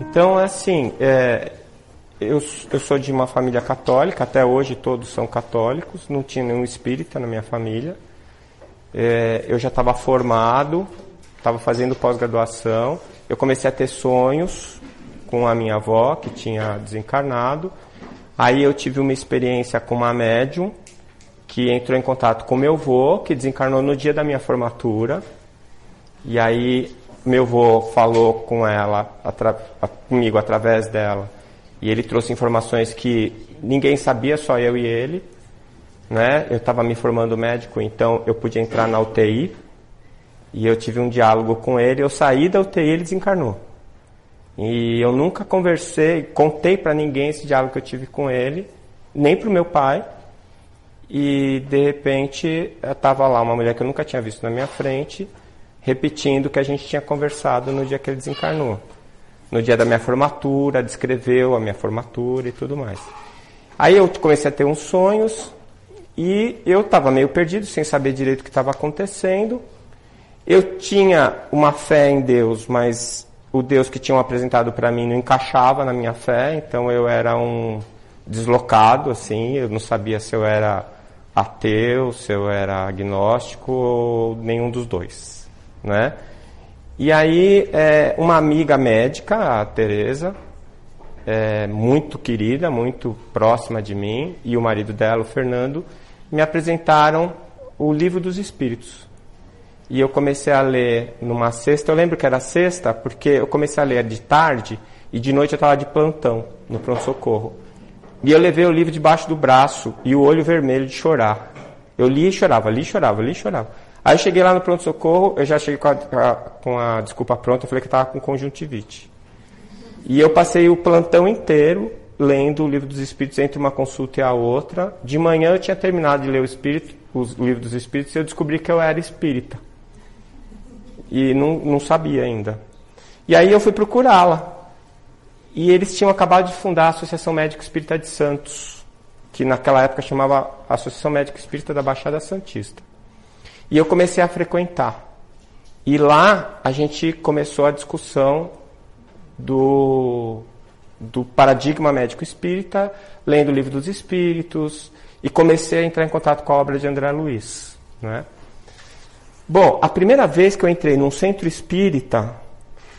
Então, assim, é, eu, eu sou de uma família católica, até hoje todos são católicos, não tinha nenhum espírita na minha família. É, eu já estava formado, estava fazendo pós-graduação. Eu comecei a ter sonhos com a minha avó, que tinha desencarnado. Aí eu tive uma experiência com uma médium que entrou em contato com meu avô, que desencarnou no dia da minha formatura. E aí meu avô falou com ela, atra comigo através dela, e ele trouxe informações que ninguém sabia, só eu e ele. Né? Eu estava me formando médico, então eu podia entrar na UTI. E eu tive um diálogo com ele. Eu saí da UTI ele desencarnou. E eu nunca conversei, contei para ninguém esse diálogo que eu tive com ele, nem para o meu pai. E de repente estava lá uma mulher que eu nunca tinha visto na minha frente, repetindo o que a gente tinha conversado no dia que ele desencarnou no dia da minha formatura, descreveu a minha formatura e tudo mais. Aí eu comecei a ter uns sonhos e eu estava meio perdido, sem saber direito o que estava acontecendo. Eu tinha uma fé em Deus, mas o Deus que tinham apresentado para mim não encaixava na minha fé, então eu era um deslocado, assim, eu não sabia se eu era ateu, se eu era agnóstico ou nenhum dos dois, né? E aí, é, uma amiga médica, a Tereza, é, muito querida, muito próxima de mim, e o marido dela, o Fernando, me apresentaram o Livro dos Espíritos. E eu comecei a ler numa sexta, eu lembro que era sexta, porque eu comecei a ler de tarde e de noite eu estava de plantão, no pronto-socorro. E eu levei o livro debaixo do braço e o olho vermelho de chorar. Eu li e chorava, li e chorava, li e chorava. Aí cheguei lá no pronto-socorro, eu já cheguei com a, com a desculpa pronta, eu falei que estava com conjuntivite. E eu passei o plantão inteiro lendo o livro dos Espíritos entre uma consulta e a outra. De manhã eu tinha terminado de ler o, Espírito, o livro dos Espíritos e eu descobri que eu era espírita. E não, não sabia ainda. E aí eu fui procurá-la. E eles tinham acabado de fundar a Associação Médica Espírita de Santos, que naquela época chamava Associação Médica Espírita da Baixada Santista. E eu comecei a frequentar. E lá a gente começou a discussão do, do paradigma médico espírita, lendo o livro dos espíritos, e comecei a entrar em contato com a obra de André Luiz. Né? Bom, a primeira vez que eu entrei num centro espírita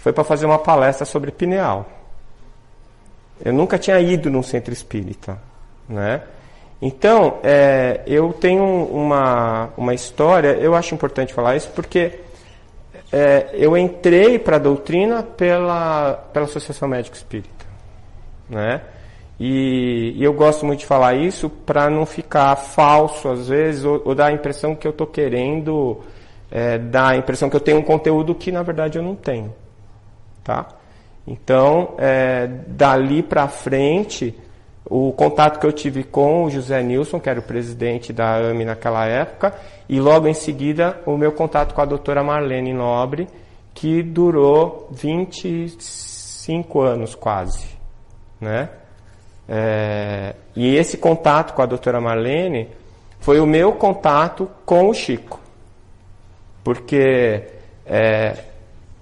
foi para fazer uma palestra sobre pineal. Eu nunca tinha ido num centro espírita. Né? Então, é, eu tenho uma, uma história, eu acho importante falar isso, porque é, eu entrei para a doutrina pela, pela Associação Médico Espírita. Né? E, e eu gosto muito de falar isso para não ficar falso, às vezes, ou, ou dar a impressão que eu estou querendo, é, dar a impressão que eu tenho um conteúdo que, na verdade, eu não tenho. Tá? Então, é, dali para frente o contato que eu tive com o José Nilson, que era o presidente da AME naquela época, e logo em seguida o meu contato com a doutora Marlene Nobre, que durou 25 anos quase. Né? É, e esse contato com a doutora Marlene foi o meu contato com o Chico. Porque é,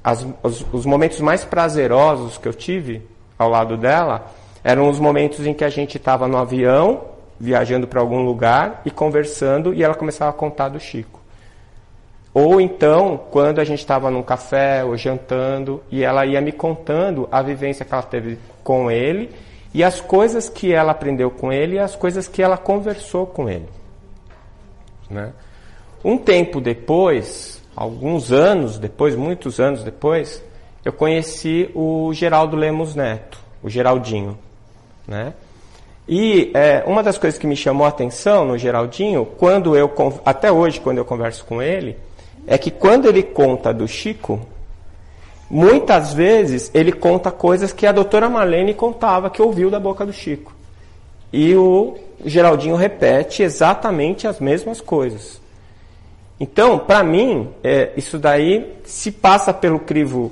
as, os, os momentos mais prazerosos que eu tive ao lado dela eram os momentos em que a gente estava no avião, viajando para algum lugar e conversando, e ela começava a contar do Chico. Ou então, quando a gente estava num café ou jantando, e ela ia me contando a vivência que ela teve com ele, e as coisas que ela aprendeu com ele e as coisas que ela conversou com ele. Né? Um tempo depois, alguns anos depois, muitos anos depois, eu conheci o Geraldo Lemos Neto, o Geraldinho. Né? E é, uma das coisas que me chamou a atenção no Geraldinho, quando eu até hoje quando eu converso com ele, é que quando ele conta do Chico, muitas vezes ele conta coisas que a doutora Marlene contava que ouviu da boca do Chico. E o Geraldinho repete exatamente as mesmas coisas. Então, para mim, é, isso daí se passa pelo crivo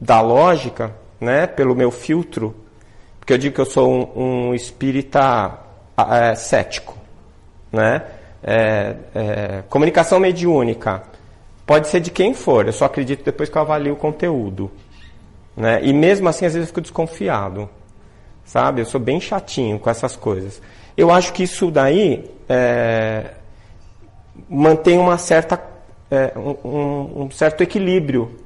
da lógica, né, pelo meu filtro porque eu digo que eu sou um, um espírita é, cético. Né? É, é, comunicação mediúnica pode ser de quem for, eu só acredito depois que eu avalio o conteúdo. Né? E mesmo assim, às vezes eu fico desconfiado. Sabe? Eu sou bem chatinho com essas coisas. Eu acho que isso daí é, mantém uma certa, é, um, um, certo equilíbrio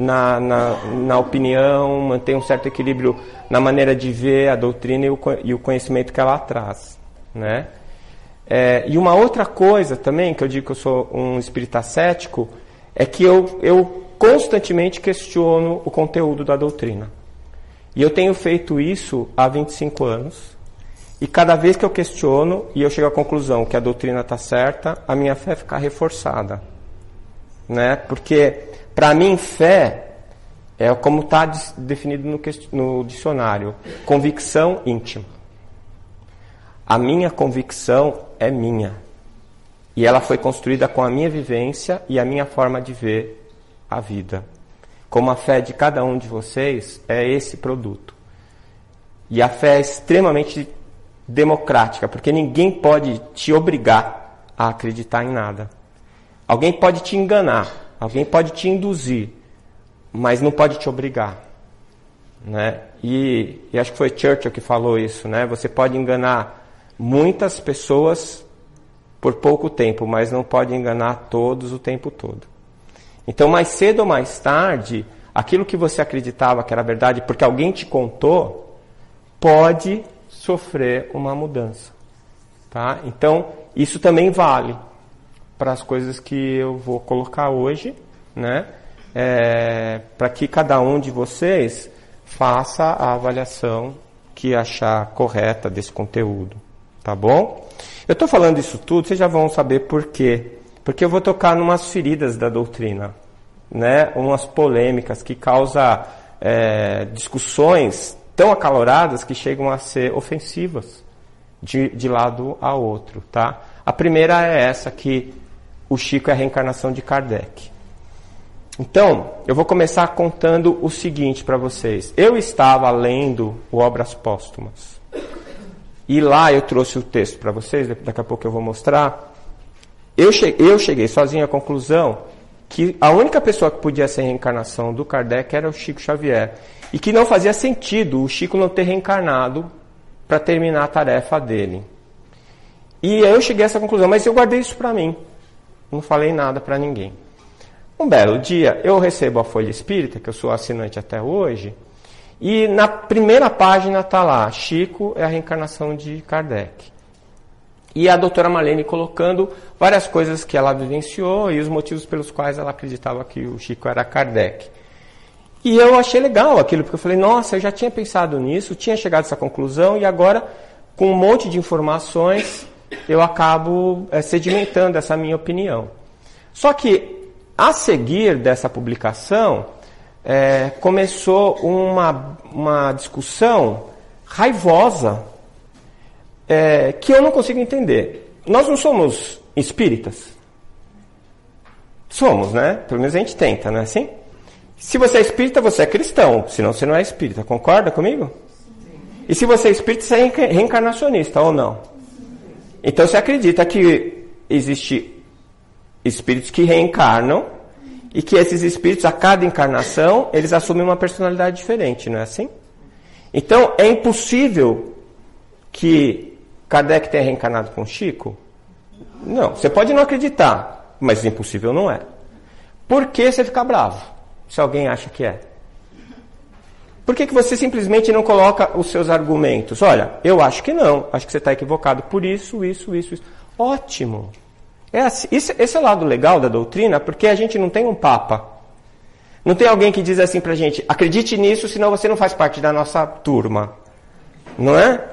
na, na, na, opinião, mantém um certo equilíbrio na maneira de ver a doutrina e o, e o conhecimento que ela traz. Né? É, e uma outra coisa também, que eu digo que eu sou um espírita cético, é que eu, eu constantemente questiono o conteúdo da doutrina. E eu tenho feito isso há 25 anos. E cada vez que eu questiono e eu chego à conclusão que a doutrina está certa, a minha fé fica reforçada. Né? Porque, para mim, fé é como está definido no, no dicionário: convicção íntima. A minha convicção é minha. E ela foi construída com a minha vivência e a minha forma de ver a vida. Como a fé de cada um de vocês é esse produto. E a fé é extremamente democrática, porque ninguém pode te obrigar a acreditar em nada. Alguém pode te enganar, alguém pode te induzir, mas não pode te obrigar. Né? E, e acho que foi Churchill que falou isso, né? Você pode enganar muitas pessoas por pouco tempo, mas não pode enganar todos o tempo todo. Então, mais cedo ou mais tarde, aquilo que você acreditava que era verdade, porque alguém te contou, pode sofrer uma mudança. Tá? Então, isso também vale para as coisas que eu vou colocar hoje, né? É, para que cada um de vocês faça a avaliação que achar correta desse conteúdo. Tá bom? Eu estou falando isso tudo, vocês já vão saber por quê. Porque eu vou tocar numas feridas da doutrina, né? umas polêmicas que causam é, discussões tão acaloradas que chegam a ser ofensivas de, de lado a outro. Tá? A primeira é essa, que o Chico é a reencarnação de Kardec. Então, eu vou começar contando o seguinte para vocês. Eu estava lendo Obras Póstumas. E lá eu trouxe o texto para vocês, daqui a pouco eu vou mostrar. Eu cheguei, eu cheguei sozinho à conclusão que a única pessoa que podia ser reencarnação do Kardec era o Chico Xavier. E que não fazia sentido o Chico não ter reencarnado para terminar a tarefa dele. E eu cheguei a essa conclusão, mas eu guardei isso para mim. Não falei nada para ninguém. Um belo dia, eu recebo a Folha Espírita, que eu sou assinante até hoje, e na primeira página está lá, Chico é a reencarnação de Kardec. E a doutora Marlene colocando várias coisas que ela vivenciou e os motivos pelos quais ela acreditava que o Chico era Kardec. E eu achei legal aquilo, porque eu falei, nossa, eu já tinha pensado nisso, tinha chegado a essa conclusão e agora, com um monte de informações, eu acabo é, sedimentando essa minha opinião. Só que, a seguir dessa publicação, é, começou uma, uma discussão raivosa é, que eu não consigo entender. Nós não somos espíritas? Somos, né? Pelo menos a gente tenta, não é assim? Se você é espírita, você é cristão, senão você não é espírita. Concorda comigo? E se você é espírita, você é reencarnacionista ou não? Então você acredita que existe espíritos que reencarnam e que esses espíritos, a cada encarnação, eles assumem uma personalidade diferente, não é assim? Então, é impossível que Kardec tenha reencarnado com Chico? Não, você pode não acreditar, mas impossível não é. Por que você fica bravo, se alguém acha que é? Por que, que você simplesmente não coloca os seus argumentos? Olha, eu acho que não, acho que você está equivocado por isso, isso, isso, isso. Ótimo. É assim, esse, esse é o lado legal da doutrina, porque a gente não tem um papa. Não tem alguém que diz assim pra gente, acredite nisso, senão você não faz parte da nossa turma. Não é?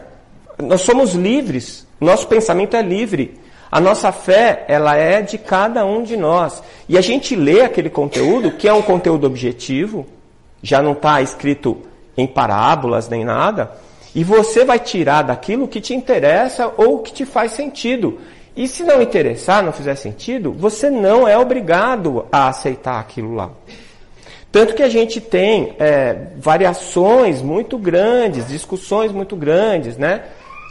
Nós somos livres, nosso pensamento é livre. A nossa fé, ela é de cada um de nós. E a gente lê aquele conteúdo, que é um conteúdo objetivo, já não está escrito em parábolas nem nada, e você vai tirar daquilo que te interessa ou que te faz sentido. E se não interessar, não fizer sentido, você não é obrigado a aceitar aquilo lá. Tanto que a gente tem é, variações muito grandes, discussões muito grandes, né?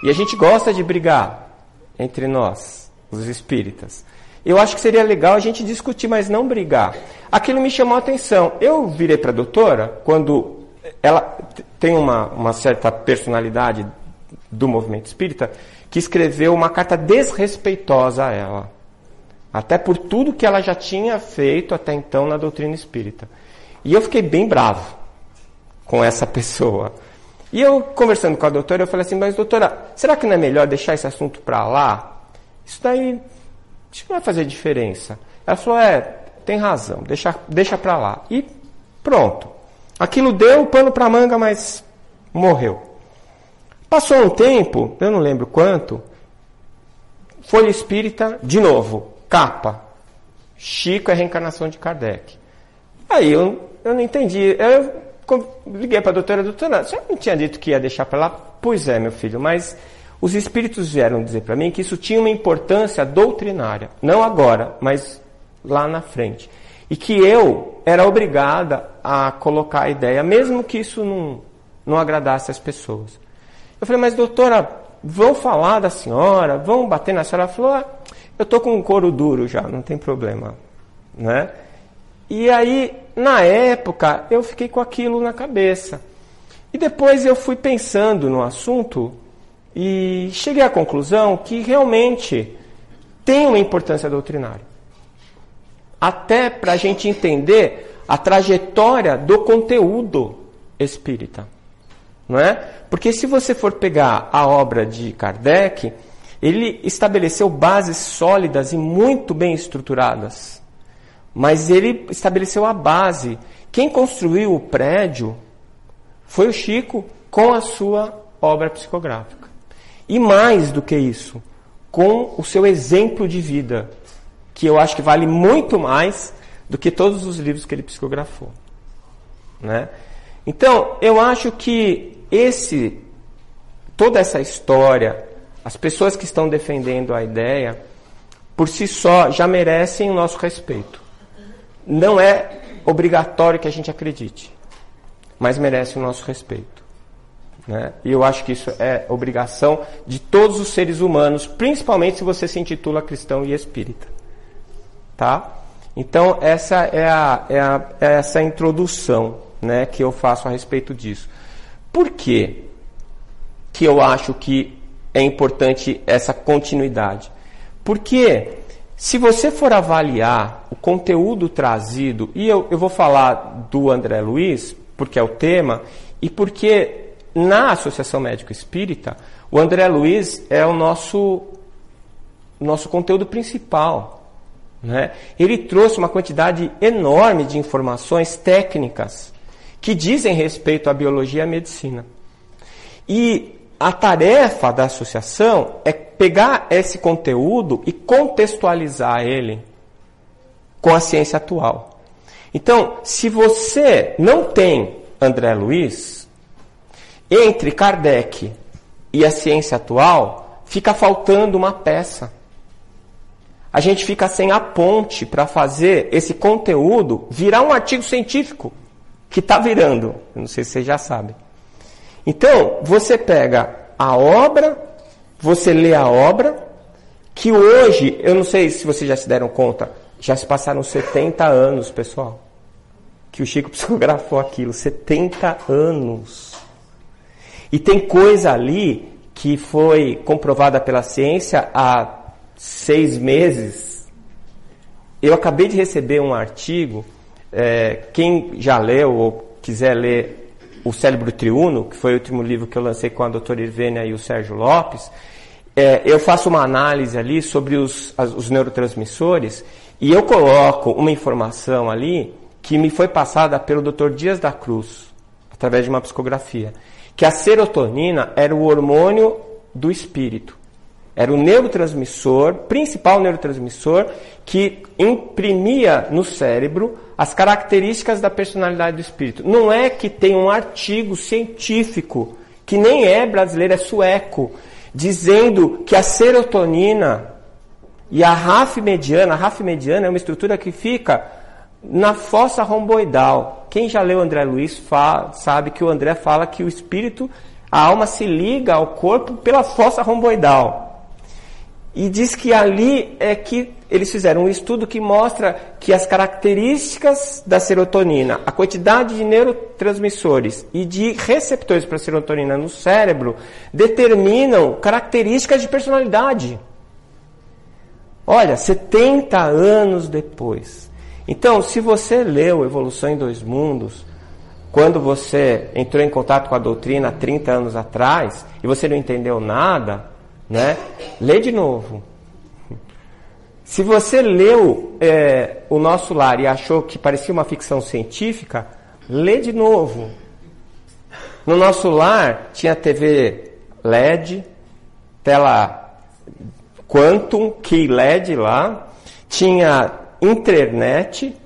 E a gente gosta de brigar entre nós, os espíritas. Eu acho que seria legal a gente discutir, mas não brigar. Aquilo me chamou a atenção. Eu virei para a doutora, quando ela tem uma, uma certa personalidade do movimento espírita que escreveu uma carta desrespeitosa a ela. Até por tudo que ela já tinha feito até então na doutrina espírita. E eu fiquei bem bravo com essa pessoa. E eu, conversando com a doutora, eu falei assim, mas doutora, será que não é melhor deixar esse assunto para lá? Isso daí isso não vai fazer diferença. Ela falou, é, tem razão, deixa, deixa para lá. E pronto. Aquilo deu pano para manga, mas morreu. Passou um tempo, eu não lembro quanto, Folha Espírita, de novo, capa. Chico é reencarnação de Kardec. Aí eu, eu não entendi. Eu liguei para a doutora, doutora, você não tinha dito que ia deixar para lá? Pois é, meu filho, mas os espíritos vieram dizer para mim que isso tinha uma importância doutrinária. Não agora, mas lá na frente. E que eu era obrigada a colocar a ideia, mesmo que isso não, não agradasse as pessoas. Eu falei, mas doutora, vão falar da senhora, vão bater na senhora. Ela falou, ah, eu estou com um couro duro já, não tem problema. Né? E aí, na época, eu fiquei com aquilo na cabeça. E depois eu fui pensando no assunto e cheguei à conclusão que realmente tem uma importância doutrinária. Até para a gente entender a trajetória do conteúdo espírita. Não é? Porque se você for pegar a obra de Kardec, ele estabeleceu bases sólidas e muito bem estruturadas. Mas ele estabeleceu a base. Quem construiu o prédio foi o Chico com a sua obra psicográfica. E mais do que isso, com o seu exemplo de vida, que eu acho que vale muito mais do que todos os livros que ele psicografou. Né? Então, eu acho que esse toda essa história, as pessoas que estão defendendo a ideia, por si só já merecem o nosso respeito. Não é obrigatório que a gente acredite, mas merece o nosso respeito. Né? E eu acho que isso é obrigação de todos os seres humanos, principalmente se você se intitula cristão e espírita. Tá? Então, essa é, a, é, a, é essa introdução né, que eu faço a respeito disso. Por quê que eu acho que é importante essa continuidade? Porque se você for avaliar o conteúdo trazido, e eu, eu vou falar do André Luiz, porque é o tema, e porque na Associação Médico Espírita, o André Luiz é o nosso, nosso conteúdo principal. Né? Ele trouxe uma quantidade enorme de informações técnicas que dizem respeito à biologia e à medicina. E a tarefa da associação é pegar esse conteúdo e contextualizar ele com a ciência atual. Então, se você não tem André Luiz, entre Kardec e a ciência atual, fica faltando uma peça. A gente fica sem a ponte para fazer esse conteúdo virar um artigo científico que está virando. Eu não sei se vocês já sabem. Então, você pega a obra, você lê a obra, que hoje, eu não sei se vocês já se deram conta, já se passaram 70 anos, pessoal, que o Chico psicografou aquilo. 70 anos. E tem coisa ali que foi comprovada pela ciência há seis meses. Eu acabei de receber um artigo é, quem já leu ou quiser ler O Cérebro Triuno, que foi o último livro que eu lancei com a doutora Irvênia e o Sérgio Lopes, é, eu faço uma análise ali sobre os, as, os neurotransmissores e eu coloco uma informação ali que me foi passada pelo Dr. Dias da Cruz, através de uma psicografia, que a serotonina era o hormônio do espírito. Era o neurotransmissor, principal neurotransmissor, que imprimia no cérebro as características da personalidade do espírito. Não é que tem um artigo científico, que nem é brasileiro, é sueco, dizendo que a serotonina e a RAF mediana, a RAF mediana é uma estrutura que fica na fossa romboidal. Quem já leu André Luiz fala, sabe que o André fala que o espírito, a alma se liga ao corpo pela fossa romboidal. E diz que ali é que eles fizeram um estudo que mostra que as características da serotonina, a quantidade de neurotransmissores e de receptores para serotonina no cérebro determinam características de personalidade. Olha, 70 anos depois. Então, se você leu Evolução em Dois Mundos, quando você entrou em contato com a doutrina há 30 anos atrás e você não entendeu nada, né? Lê de novo. Se você leu é, O Nosso Lar e achou que parecia uma ficção científica, lê de novo. No Nosso Lar tinha TV LED, tela Quantum, Key LED lá, tinha internet,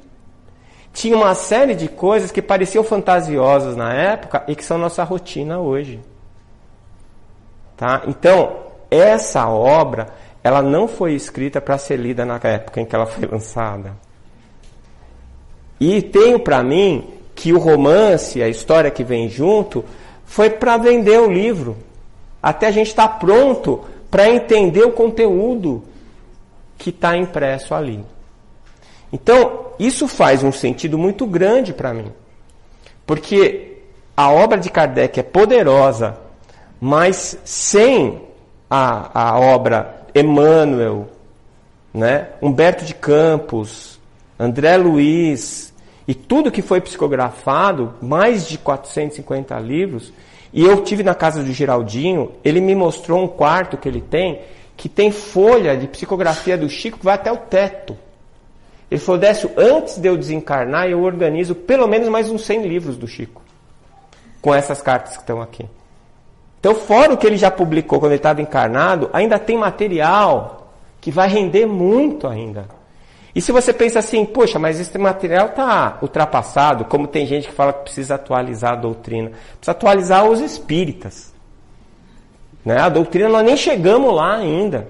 tinha uma série de coisas que pareciam fantasiosas na época e que são nossa rotina hoje. Tá? Então, essa obra, ela não foi escrita para ser lida na época em que ela foi lançada. E tenho para mim que o romance, a história que vem junto, foi para vender o livro. Até a gente estar tá pronto para entender o conteúdo que está impresso ali. Então, isso faz um sentido muito grande para mim. Porque a obra de Kardec é poderosa, mas sem a, a obra Emmanuel, né? Humberto de Campos, André Luiz e tudo que foi psicografado, mais de 450 livros, e eu tive na casa do Geraldinho, ele me mostrou um quarto que ele tem, que tem folha de psicografia do Chico que vai até o teto. Ele falou, Décio, antes de eu desencarnar, eu organizo pelo menos mais uns 100 livros do Chico. Com essas cartas que estão aqui. Então, fora o que ele já publicou quando ele estava encarnado, ainda tem material que vai render muito ainda. E se você pensa assim, poxa, mas esse material está ultrapassado, como tem gente que fala que precisa atualizar a doutrina, precisa atualizar os espíritas. Né? A doutrina nós nem chegamos lá ainda.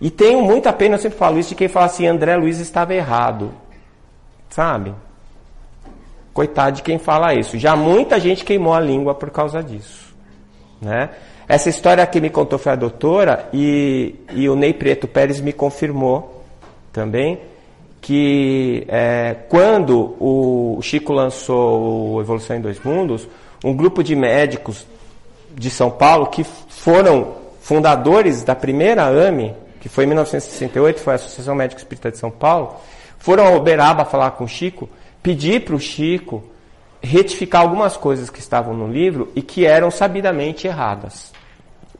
E tenho muita pena, eu sempre falo isso, de quem fala assim, André Luiz estava errado. Sabe? Coitado de quem fala isso. Já muita gente queimou a língua por causa disso. Né? Essa história que me contou foi a doutora e, e o Ney Preto Pérez me confirmou também que é, quando o Chico lançou Evolução em Dois Mundos, um grupo de médicos de São Paulo que foram fundadores da primeira AME, que foi em 1968, foi a Associação Médica Espírita de São Paulo, foram a Uberaba falar com o Chico, pedir para o Chico retificar algumas coisas que estavam no livro e que eram sabidamente erradas.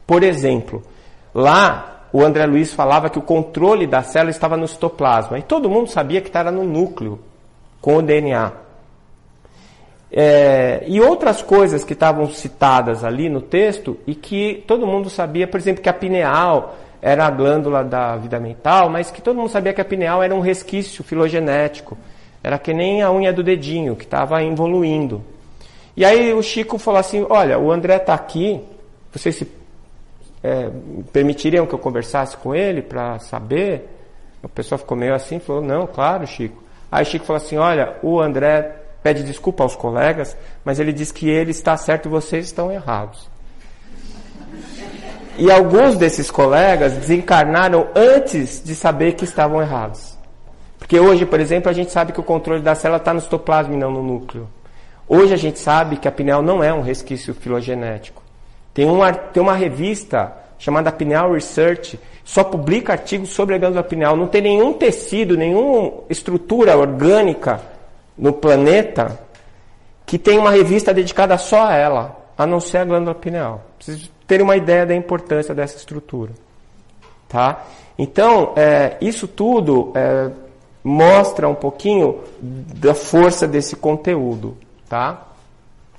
Por exemplo, lá o André Luiz falava que o controle da célula estava no citoplasma e todo mundo sabia que estava no núcleo com o DNA. É, e outras coisas que estavam citadas ali no texto e que todo mundo sabia, por exemplo, que a pineal era a glândula da vida mental, mas que todo mundo sabia que a pineal era um resquício filogenético era que nem a unha do dedinho, que estava evoluindo. E aí o Chico falou assim: Olha, o André está aqui, vocês se é, permitiriam que eu conversasse com ele para saber? A pessoa ficou meio assim, falou: Não, claro, Chico. Aí Chico falou assim: Olha, o André pede desculpa aos colegas, mas ele diz que ele está certo e vocês estão errados. E alguns desses colegas desencarnaram antes de saber que estavam errados. Porque hoje, por exemplo, a gente sabe que o controle da célula está no citoplasma e não no núcleo. Hoje a gente sabe que a pineal não é um resquício filogenético. Tem uma, tem uma revista chamada Pineal Research, só publica artigos sobre a glândula pineal. Não tem nenhum tecido, nenhuma estrutura orgânica no planeta que tem uma revista dedicada só a ela, a não ser a glândula pineal. Vocês terem uma ideia da importância dessa estrutura. Tá? Então, é, isso tudo é, mostra um pouquinho da força desse conteúdo, tá?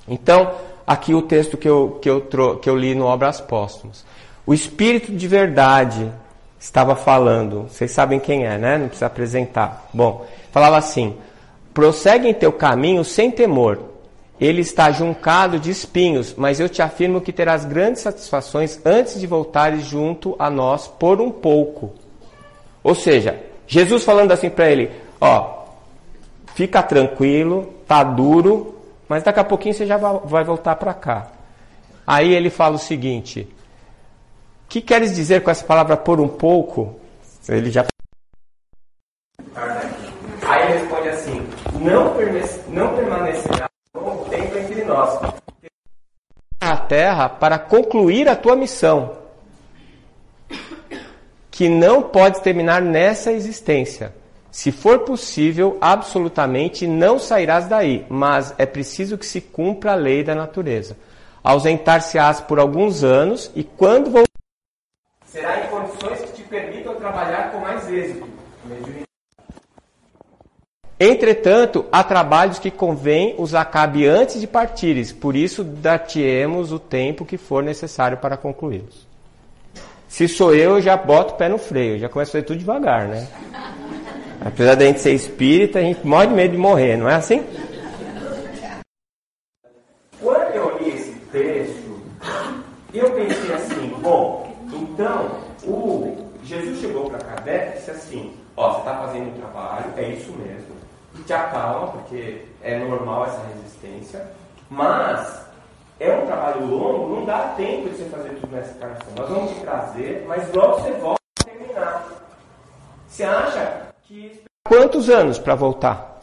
Então, aqui o texto que eu, que eu, que eu li no Obras Póstumas. O Espírito de Verdade estava falando, vocês sabem quem é, né? Não precisa apresentar. Bom, falava assim: prossegue em teu caminho sem temor. Ele está juncado de espinhos, mas eu te afirmo que terás grandes satisfações antes de voltares junto a nós por um pouco. Ou seja, Jesus falando assim para ele: Ó, fica tranquilo, tá duro, mas daqui a pouquinho você já vai voltar para cá. Aí ele fala o seguinte: que queres dizer com essa palavra por um pouco? Ele já. Aí ele responde assim: Não, não permanecerá longo tempo entre nós. A terra para concluir a tua missão, que não pode terminar nessa existência. Se for possível, absolutamente não sairás daí, mas é preciso que se cumpra a lei da natureza. Ausentar-se-ás por alguns anos e quando voltar, será em condições que te permitam trabalhar com mais êxito. Entretanto, há trabalhos que convém os acabe antes de partires, por isso dar-te-emos o tempo que for necessário para concluí-los. Se sou eu, eu já boto o pé no freio, já começo a fazer tudo devagar, né? Apesar da gente ser espírita, a gente morre de medo de morrer, não é assim? Quando eu li esse texto, eu pensei assim, bom, então o Jesus chegou para Kardec e disse assim, ó, você está fazendo um trabalho, é isso mesmo, te acalma, porque é normal essa resistência, mas é um trabalho longo, não dá tempo de você fazer tudo nessa encarnação. Nós vamos te trazer, mas logo você volta a terminar. Você acha que quantos anos para voltar?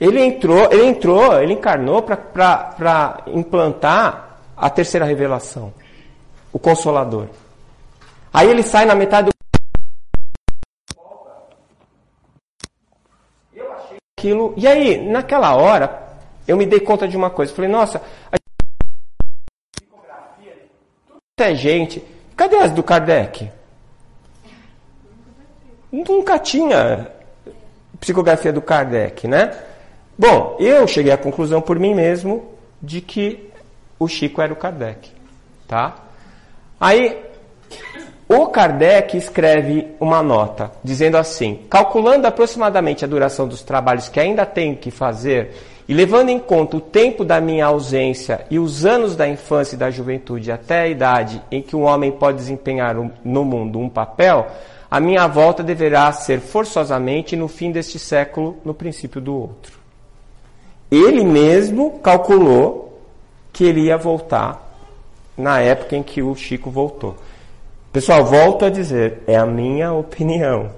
Ele entrou, ele entrou, ele encarnou para implantar a terceira revelação, o Consolador. Aí ele sai na metade do Eu achei aquilo. E aí, naquela hora, eu me dei conta de uma coisa. Falei, nossa, a tudo é gente. Cadê as do Kardec? Nunca tinha psicografia do Kardec, né? Bom, eu cheguei à conclusão por mim mesmo de que o Chico era o Kardec, tá? Aí o Kardec escreve uma nota dizendo assim: calculando aproximadamente a duração dos trabalhos que ainda tenho que fazer e levando em conta o tempo da minha ausência e os anos da infância e da juventude até a idade em que um homem pode desempenhar no mundo um papel, a minha volta deverá ser forçosamente no fim deste século, no princípio do outro. Ele mesmo calculou que ele ia voltar na época em que o Chico voltou. Pessoal, volto a dizer, é a minha opinião,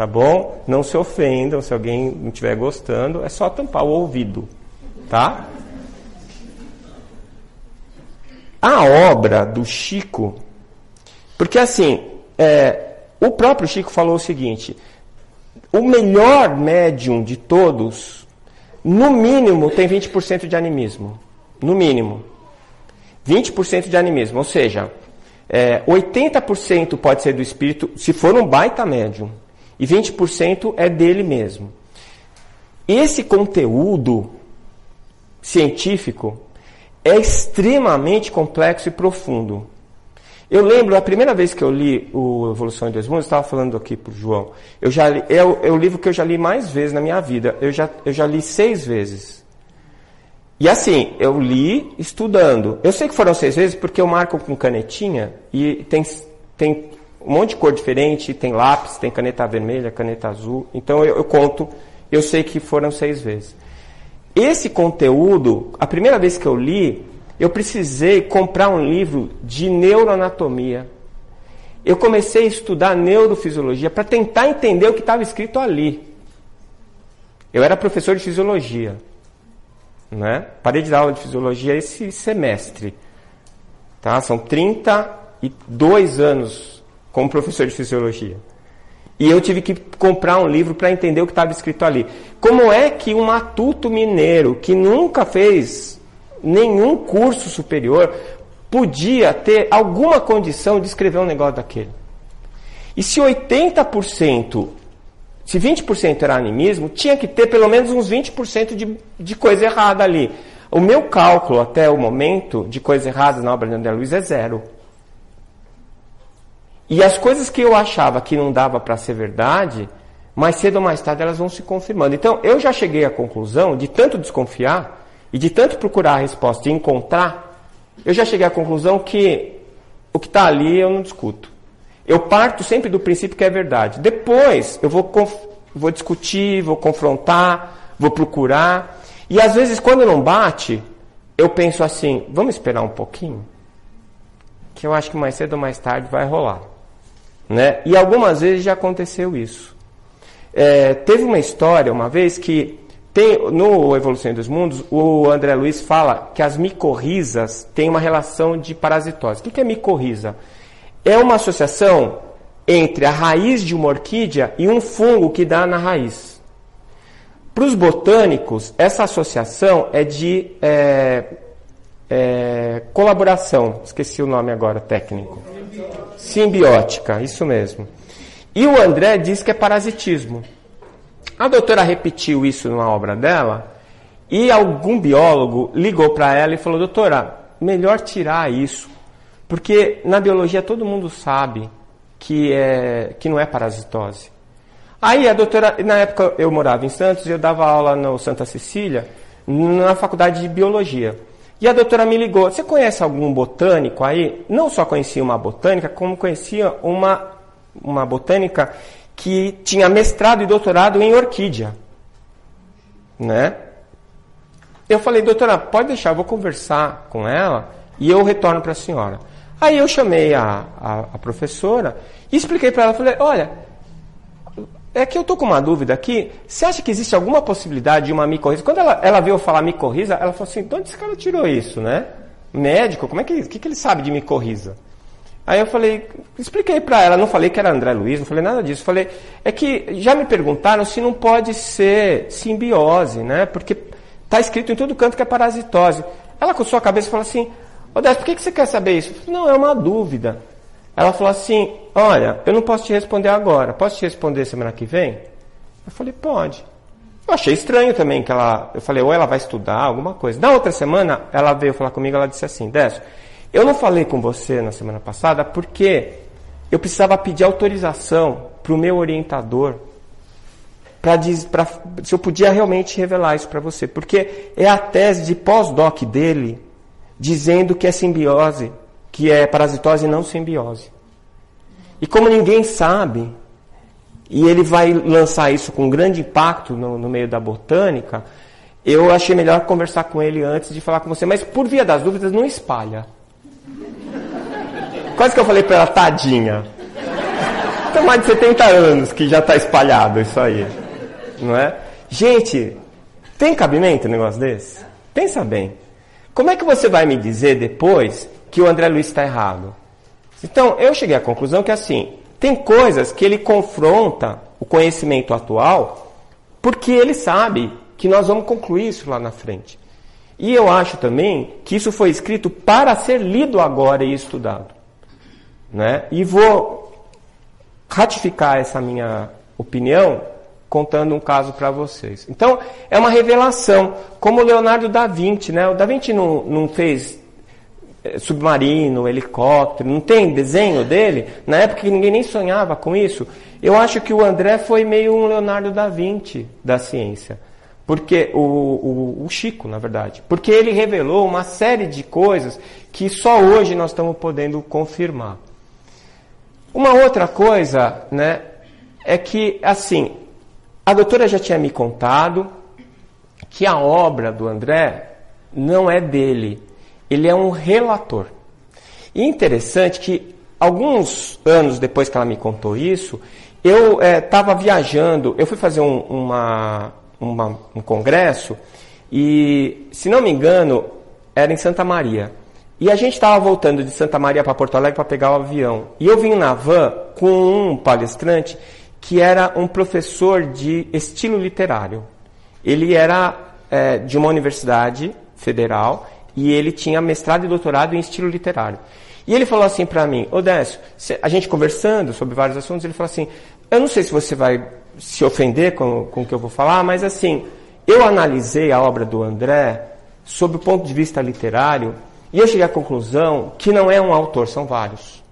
tá bom? Não se ofendam, se alguém não estiver gostando, é só tampar o ouvido, tá? A obra do Chico, porque assim, é, o próprio Chico falou o seguinte: o melhor médium de todos, no mínimo, tem 20% de animismo. No mínimo. 20% de animismo. Ou seja, é, 80% pode ser do espírito, se for um baita médium. E 20% é dele mesmo. Esse conteúdo científico é extremamente complexo e profundo. Eu lembro, a primeira vez que eu li o Evolução em Dois Mundos, estava falando aqui para o João, eu já li, é, é o livro que eu já li mais vezes na minha vida. Eu já, eu já li seis vezes. E assim, eu li estudando. Eu sei que foram seis vezes porque eu marco com canetinha e tem, tem um monte de cor diferente, tem lápis, tem caneta vermelha, caneta azul. Então eu, eu conto, eu sei que foram seis vezes. Esse conteúdo, a primeira vez que eu li, eu precisei comprar um livro de neuroanatomia. Eu comecei a estudar neurofisiologia para tentar entender o que estava escrito ali. Eu era professor de fisiologia. Né? Parei de dar aula de fisiologia esse semestre. Tá? São 32 anos como professor de fisiologia. E eu tive que comprar um livro para entender o que estava escrito ali. Como é que um matuto mineiro que nunca fez nenhum curso superior podia ter alguma condição de escrever um negócio daquele. E se 80%, se 20% era animismo, tinha que ter pelo menos uns 20% de, de coisa errada ali. O meu cálculo até o momento de coisa errada na obra de André Luiz é zero. E as coisas que eu achava que não dava para ser verdade, mais cedo ou mais tarde elas vão se confirmando. Então eu já cheguei à conclusão de tanto desconfiar e de tanto procurar a resposta e encontrar, eu já cheguei à conclusão que o que está ali eu não discuto. Eu parto sempre do princípio que é verdade. Depois eu vou, vou discutir, vou confrontar, vou procurar. E às vezes quando não bate, eu penso assim, vamos esperar um pouquinho? que eu acho que mais cedo ou mais tarde vai rolar. Né? E algumas vezes já aconteceu isso. É, teve uma história uma vez que tem, no Evolução dos Mundos, o André Luiz fala que as micorrizas têm uma relação de parasitose. O que é micorriza? É uma associação entre a raiz de uma orquídea e um fungo que dá na raiz. Para os botânicos, essa associação é de é, é, colaboração, esqueci o nome agora técnico. Simbiótica, isso mesmo. E o André diz que é parasitismo. A doutora repetiu isso numa obra dela e algum biólogo ligou para ela e falou: Doutora, melhor tirar isso, porque na biologia todo mundo sabe que, é, que não é parasitose. Aí a doutora, na época eu morava em Santos e eu dava aula no Santa Cecília, na faculdade de biologia. E a doutora me ligou: Você conhece algum botânico aí? Não só conhecia uma botânica, como conhecia uma, uma botânica que tinha mestrado e doutorado em orquídea. Né? Eu falei, doutora, pode deixar, eu vou conversar com ela e eu retorno para a senhora. Aí eu chamei a, a, a professora e expliquei para ela, falei, olha, é que eu estou com uma dúvida aqui. Você acha que existe alguma possibilidade de uma micorriza? Quando ela, ela viu eu falar micorriza, ela falou assim, de onde esse cara tirou isso, né? Médico, como é que, que, que ele sabe de micorriza? Aí eu falei, expliquei para ela, não falei que era André Luiz, não falei nada disso. Falei, é que já me perguntaram se não pode ser simbiose, né? Porque está escrito em todo canto que é parasitose. Ela com sua cabeça falou assim, Odete, por que, que você quer saber isso? Falei, não, é uma dúvida. Ela falou assim, olha, eu não posso te responder agora, posso te responder semana que vem? Eu falei, pode. Eu achei estranho também que ela, eu falei, ou ela vai estudar alguma coisa. Na outra semana, ela veio falar comigo, ela disse assim, Décio, eu não falei com você na semana passada porque eu precisava pedir autorização para o meu orientador para se eu podia realmente revelar isso para você. Porque é a tese de pós-doc dele dizendo que é simbiose, que é parasitose e não simbiose. E como ninguém sabe, e ele vai lançar isso com grande impacto no, no meio da botânica, eu achei melhor conversar com ele antes de falar com você. Mas por via das dúvidas, não espalha. Quase que eu falei para ela, tadinha. Tem mais de 70 anos que já está espalhado isso aí. Não é? Gente, tem cabimento um negócio desse? Pensa bem. Como é que você vai me dizer depois que o André Luiz está errado? Então, eu cheguei à conclusão que assim, tem coisas que ele confronta o conhecimento atual porque ele sabe que nós vamos concluir isso lá na frente. E eu acho também que isso foi escrito para ser lido agora e estudado. Né? E vou ratificar essa minha opinião contando um caso para vocês. Então, é uma revelação, como Leonardo da Vinci. Né? O da Vinci não, não fez submarino, helicóptero, não tem desenho dele? Na época que ninguém nem sonhava com isso. Eu acho que o André foi meio um Leonardo da Vinci da ciência. Porque o, o, o Chico, na verdade. Porque ele revelou uma série de coisas que só hoje nós estamos podendo confirmar. Uma outra coisa, né, é que, assim, a doutora já tinha me contado que a obra do André não é dele, ele é um relator. E interessante que, alguns anos depois que ela me contou isso, eu estava eh, é, viajando, eu fui fazer um, uma, uma, um congresso e, se não me engano, era em Santa Maria. E a gente estava voltando de Santa Maria para Porto Alegre para pegar o avião. E eu vim na van com um palestrante que era um professor de estilo literário. Ele era é, de uma universidade federal e ele tinha mestrado e doutorado em estilo literário. E ele falou assim para mim, Odécio, a gente conversando sobre vários assuntos, ele falou assim, eu não sei se você vai se ofender com, com o que eu vou falar, mas assim, eu analisei a obra do André sob o ponto de vista literário e eu cheguei à conclusão que não é um autor, são vários.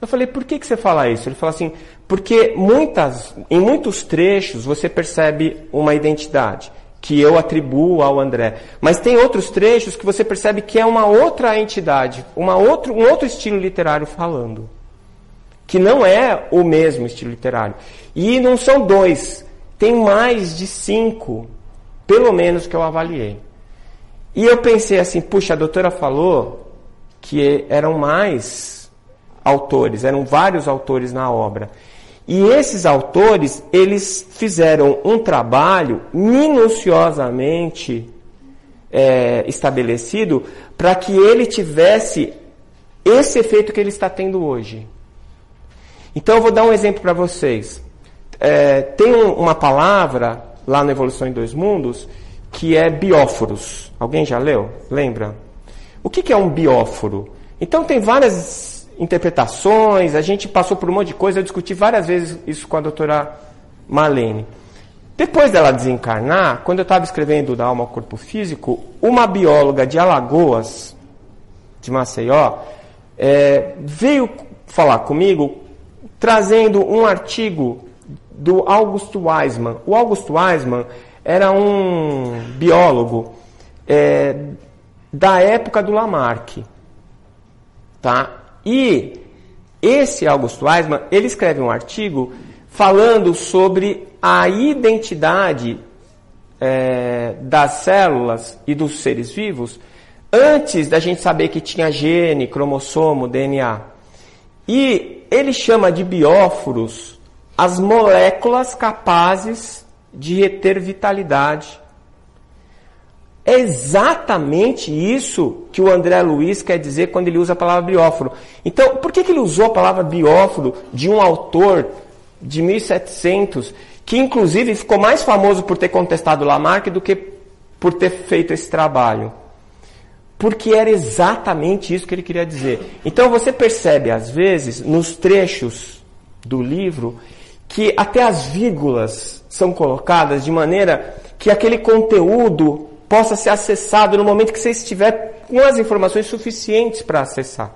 Eu falei, por que, que você fala isso? Ele falou assim, porque muitas, em muitos trechos você percebe uma identidade que eu atribuo ao André. Mas tem outros trechos que você percebe que é uma outra entidade, uma outro, um outro estilo literário falando. Que não é o mesmo estilo literário. E não são dois, tem mais de cinco, pelo menos que eu avaliei. E eu pensei assim, puxa, a doutora falou que eram mais autores, eram vários autores na obra. E esses autores, eles fizeram um trabalho minuciosamente é, estabelecido para que ele tivesse esse efeito que ele está tendo hoje. Então eu vou dar um exemplo para vocês. É, tem um, uma palavra lá no Evolução em Dois Mundos que é bióforos. Alguém já leu? Lembra? O que, que é um bióforo? Então tem várias interpretações, a gente passou por um monte de coisa, eu discuti várias vezes isso com a doutora Malene. Depois dela desencarnar, quando eu estava escrevendo da alma ao corpo físico, uma bióloga de Alagoas, de Maceió, é, veio falar comigo trazendo um artigo do Augusto Weismann. O Augusto Weismann era um biólogo é, da época do Lamarck. Tá? E esse Augusto Weismann, ele escreve um artigo falando sobre a identidade é, das células e dos seres vivos antes da gente saber que tinha gene, cromossomo, DNA. E ele chama de bióforos as moléculas capazes de reter vitalidade. É exatamente isso que o André Luiz quer dizer quando ele usa a palavra bióforo. Então, por que, que ele usou a palavra bióforo de um autor de 1700, que inclusive ficou mais famoso por ter contestado Lamarck do que por ter feito esse trabalho? Porque era exatamente isso que ele queria dizer. Então você percebe, às vezes, nos trechos do livro, que até as vírgulas são colocadas de maneira que aquele conteúdo possa ser acessado no momento que você estiver com as informações suficientes para acessar.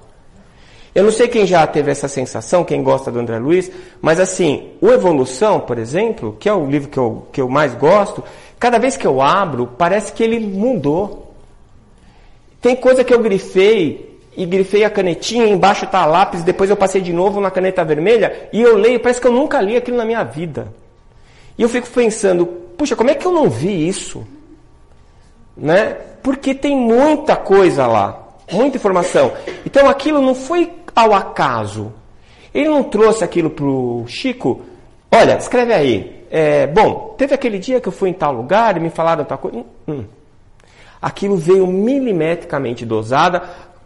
Eu não sei quem já teve essa sensação, quem gosta do André Luiz, mas assim, o Evolução, por exemplo, que é o livro que eu, que eu mais gosto, cada vez que eu abro, parece que ele mudou. Tem coisa que eu grifei e grifei a canetinha, embaixo está lápis, depois eu passei de novo na caneta vermelha e eu leio, parece que eu nunca li aquilo na minha vida. E eu fico pensando, puxa, como é que eu não vi isso? Né? Porque tem muita coisa lá, muita informação. Então aquilo não foi ao acaso. Ele não trouxe aquilo para o Chico. Olha, escreve aí. É, bom, teve aquele dia que eu fui em tal lugar e me falaram tal coisa. Hum, hum. Aquilo veio milimetricamente dosada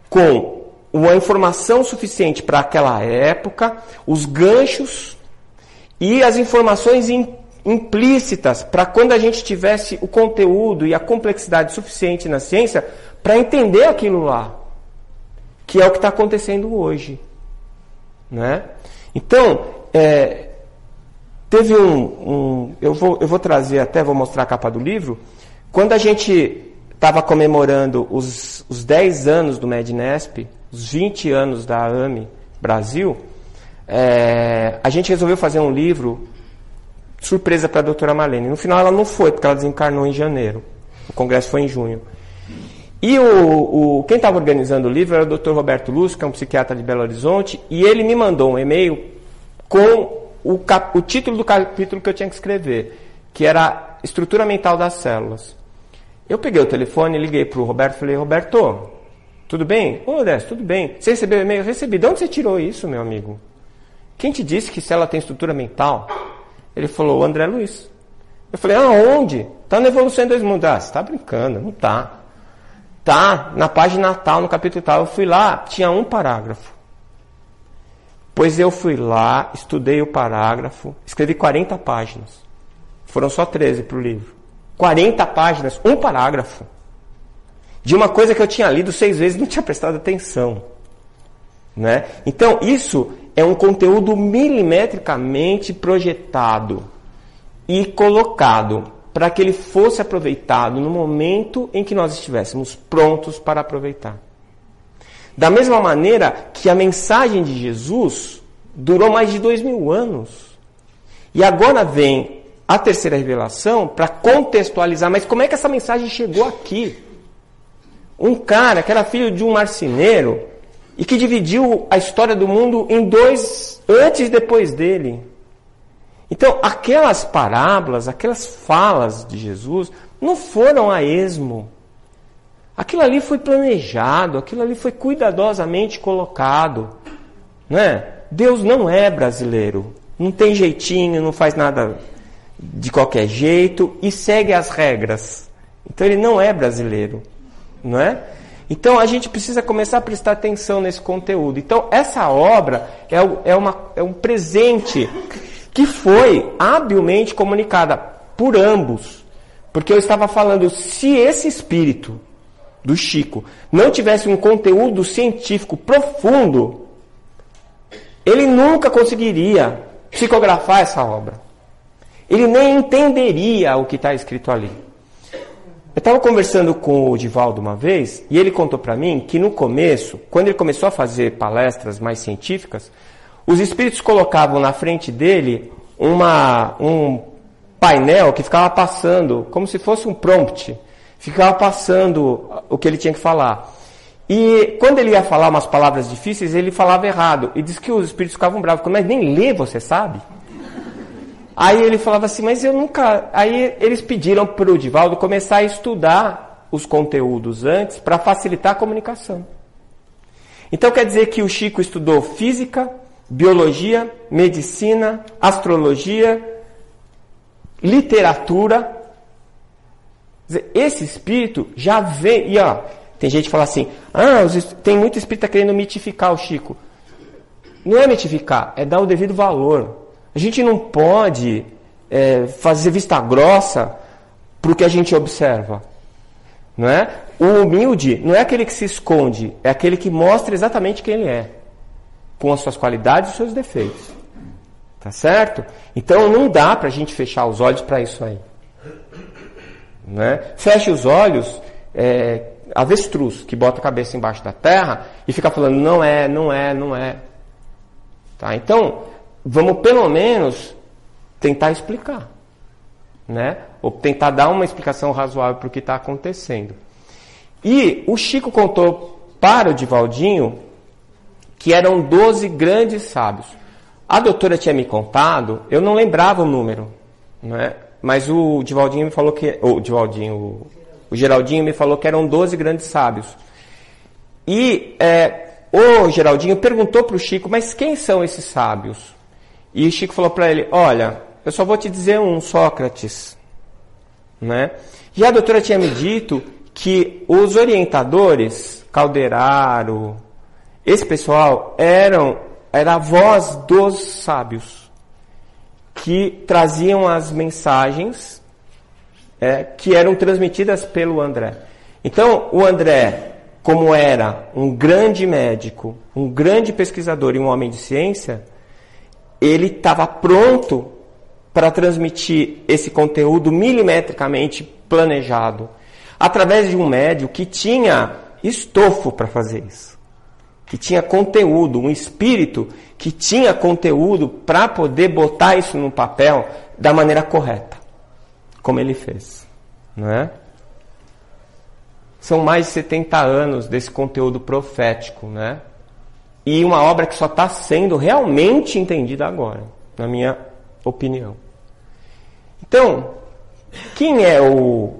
com uma informação suficiente para aquela época, os ganchos e as informações implícitas para quando a gente tivesse o conteúdo e a complexidade suficiente na ciência para entender aquilo lá que é o que está acontecendo hoje. Né? Então, é, teve um, um, eu, vou, eu vou trazer até, vou mostrar a capa do livro, quando a gente estava comemorando os, os 10 anos do MEDNESP, os 20 anos da AME Brasil, é, a gente resolveu fazer um livro surpresa para a doutora Malene. No final ela não foi, porque ela desencarnou em janeiro. O congresso foi em junho. E o, o quem estava organizando o livro era o Dr. Roberto Lúcio, que é um psiquiatra de Belo Horizonte, e ele me mandou um e-mail com o, cap, o título do capítulo que eu tinha que escrever, que era Estrutura Mental das Células. Eu peguei o telefone, liguei para o Roberto e falei, Roberto, tudo bem? Ô, Odessa, tudo bem. Você recebeu o e-mail? Recebi. De onde você tirou isso, meu amigo? Quem te disse que célula tem estrutura mental? Ele falou, André Luiz. Eu falei, aonde? Está na Evolução em Dois Mundos. Ah, você está brincando, não está. Tá na página tal, no capítulo tal. Eu fui lá, tinha um parágrafo. Pois eu fui lá, estudei o parágrafo, escrevi 40 páginas. Foram só 13 para o livro. 40 páginas, um parágrafo. De uma coisa que eu tinha lido seis vezes e não tinha prestado atenção. Né? Então, isso é um conteúdo milimetricamente projetado e colocado para que ele fosse aproveitado no momento em que nós estivéssemos prontos para aproveitar. Da mesma maneira que a mensagem de Jesus durou mais de dois mil anos. E agora vem a terceira revelação para contextualizar, mas como é que essa mensagem chegou aqui? Um cara que era filho de um marceneiro e que dividiu a história do mundo em dois, antes e depois dele. Então, aquelas parábolas, aquelas falas de Jesus, não foram a esmo. Aquilo ali foi planejado, aquilo ali foi cuidadosamente colocado. Né? Deus não é brasileiro. Não tem jeitinho, não faz nada de qualquer jeito e segue as regras. Então ele não é brasileiro, não é? Então a gente precisa começar a prestar atenção nesse conteúdo. Então essa obra é, é, uma, é um presente que foi habilmente comunicada por ambos. Porque eu estava falando, se esse espírito do Chico não tivesse um conteúdo científico profundo, ele nunca conseguiria psicografar essa obra. Ele nem entenderia o que está escrito ali. Eu estava conversando com o Divaldo uma vez e ele contou para mim que no começo, quando ele começou a fazer palestras mais científicas, os espíritos colocavam na frente dele uma, um painel que ficava passando, como se fosse um prompt, ficava passando o que ele tinha que falar. E quando ele ia falar umas palavras difíceis, ele falava errado. E diz que os espíritos ficavam bravos. Mas nem ler você sabe? Aí ele falava assim, mas eu nunca. Aí eles pediram para o Divaldo começar a estudar os conteúdos antes para facilitar a comunicação. Então quer dizer que o Chico estudou física, biologia, medicina, astrologia, literatura. Esse espírito já vem. E ó, tem gente que fala assim: ah, tem muito espírita querendo mitificar o Chico. Não é mitificar, é dar o devido valor. A gente não pode é, fazer vista grossa para o que a gente observa. Não é? O humilde não é aquele que se esconde, é aquele que mostra exatamente quem ele é, com as suas qualidades e seus defeitos. Tá certo? Então não dá para a gente fechar os olhos para isso aí. Não é? Feche os olhos, é, avestruz que bota a cabeça embaixo da terra e fica falando não é, não é, não é. Tá? Então, vamos pelo menos tentar explicar, né? Ou tentar dar uma explicação razoável para o que está acontecendo. E o Chico contou para o Divaldinho que eram 12 grandes sábios. A doutora tinha me contado, eu não lembrava o número, né? mas o Divaldinho me falou que. O Divaldinho, o, o Geraldinho me falou que eram 12 grandes sábios. E é, o Geraldinho perguntou para o Chico, mas quem são esses sábios? E Chico falou para ele: Olha, eu só vou te dizer um, Sócrates. Né? E a doutora tinha me dito que os orientadores, Calderaro, esse pessoal, eram era a voz dos sábios que traziam as mensagens é, que eram transmitidas pelo André. Então, o André, como era um grande médico, um grande pesquisador e um homem de ciência, ele estava pronto para transmitir esse conteúdo milimetricamente planejado, através de um médio que tinha estofo para fazer isso, que tinha conteúdo, um espírito que tinha conteúdo para poder botar isso no papel da maneira correta, como ele fez, não é? São mais de 70 anos desse conteúdo profético, né? E uma obra que só está sendo realmente entendida agora, na minha opinião. Então, quem é o,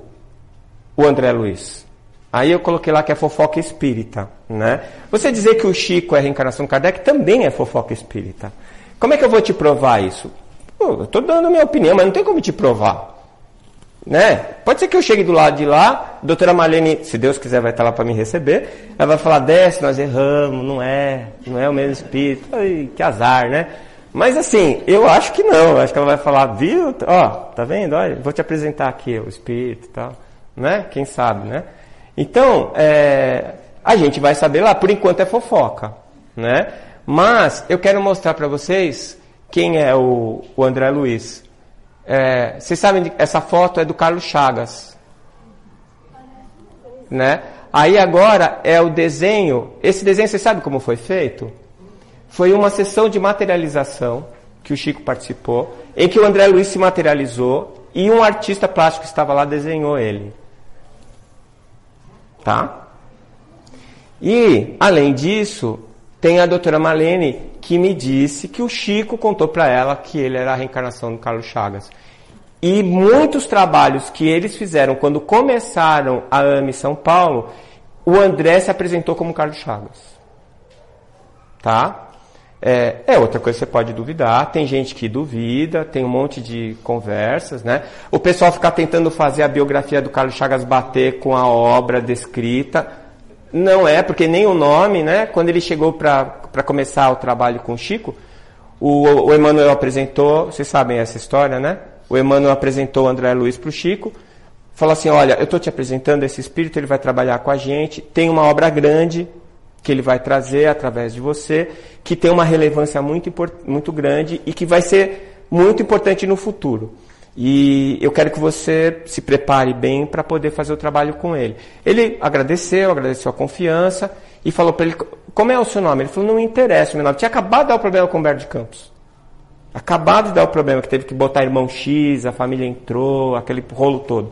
o André Luiz? Aí eu coloquei lá que é fofoca espírita, né? Você dizer que o Chico é reencarnação Kardec também é fofoca espírita. Como é que eu vou te provar isso? Pô, eu estou dando a minha opinião, mas não tem como te provar. Né? Pode ser que eu chegue do lado de lá, a doutora Marlene, se Deus quiser, vai estar lá para me receber. Ela vai falar, desce, nós erramos, não é, não é o mesmo espírito. Ai, que azar, né? Mas assim, eu acho que não. Eu acho que ela vai falar, viu? Ó, tá vendo? Olha, vou te apresentar aqui o espírito e tal. Né? Quem sabe, né? Então, é, a gente vai saber lá. Por enquanto é fofoca, né? Mas eu quero mostrar para vocês quem é o, o André Luiz. É, vocês sabem, essa foto é do Carlos Chagas. Né? Aí agora é o desenho. Esse desenho, você sabe como foi feito? Foi uma sessão de materialização que o Chico participou, em que o André Luiz se materializou e um artista plástico que estava lá desenhou ele. Tá? E, além disso, tem a doutora Malene que me disse que o Chico contou para ela que ele era a reencarnação do Carlos Chagas. E muitos trabalhos que eles fizeram quando começaram a AME São Paulo, o André se apresentou como Carlos Chagas. Tá? É, é, outra coisa que você pode duvidar. Tem gente que duvida, tem um monte de conversas, né? O pessoal fica tentando fazer a biografia do Carlos Chagas bater com a obra descrita. Não é, porque nem o nome, né? Quando ele chegou para começar o trabalho com o Chico, o, o Emmanuel apresentou, vocês sabem essa história, né? O Emmanuel apresentou o André Luiz para o Chico, falou assim: Olha, eu estou te apresentando esse espírito, ele vai trabalhar com a gente, tem uma obra grande, que ele vai trazer através de você, que tem uma relevância muito, muito grande e que vai ser muito importante no futuro. E eu quero que você se prepare bem para poder fazer o trabalho com ele. Ele agradeceu, agradeceu a confiança e falou para ele: Como é o seu nome? Ele falou: Não interessa, meu nome. Tinha acabado de dar o problema com o Humberto de Campos. Acabado de dar o problema, que teve que botar irmão X, a família entrou, aquele rolo todo.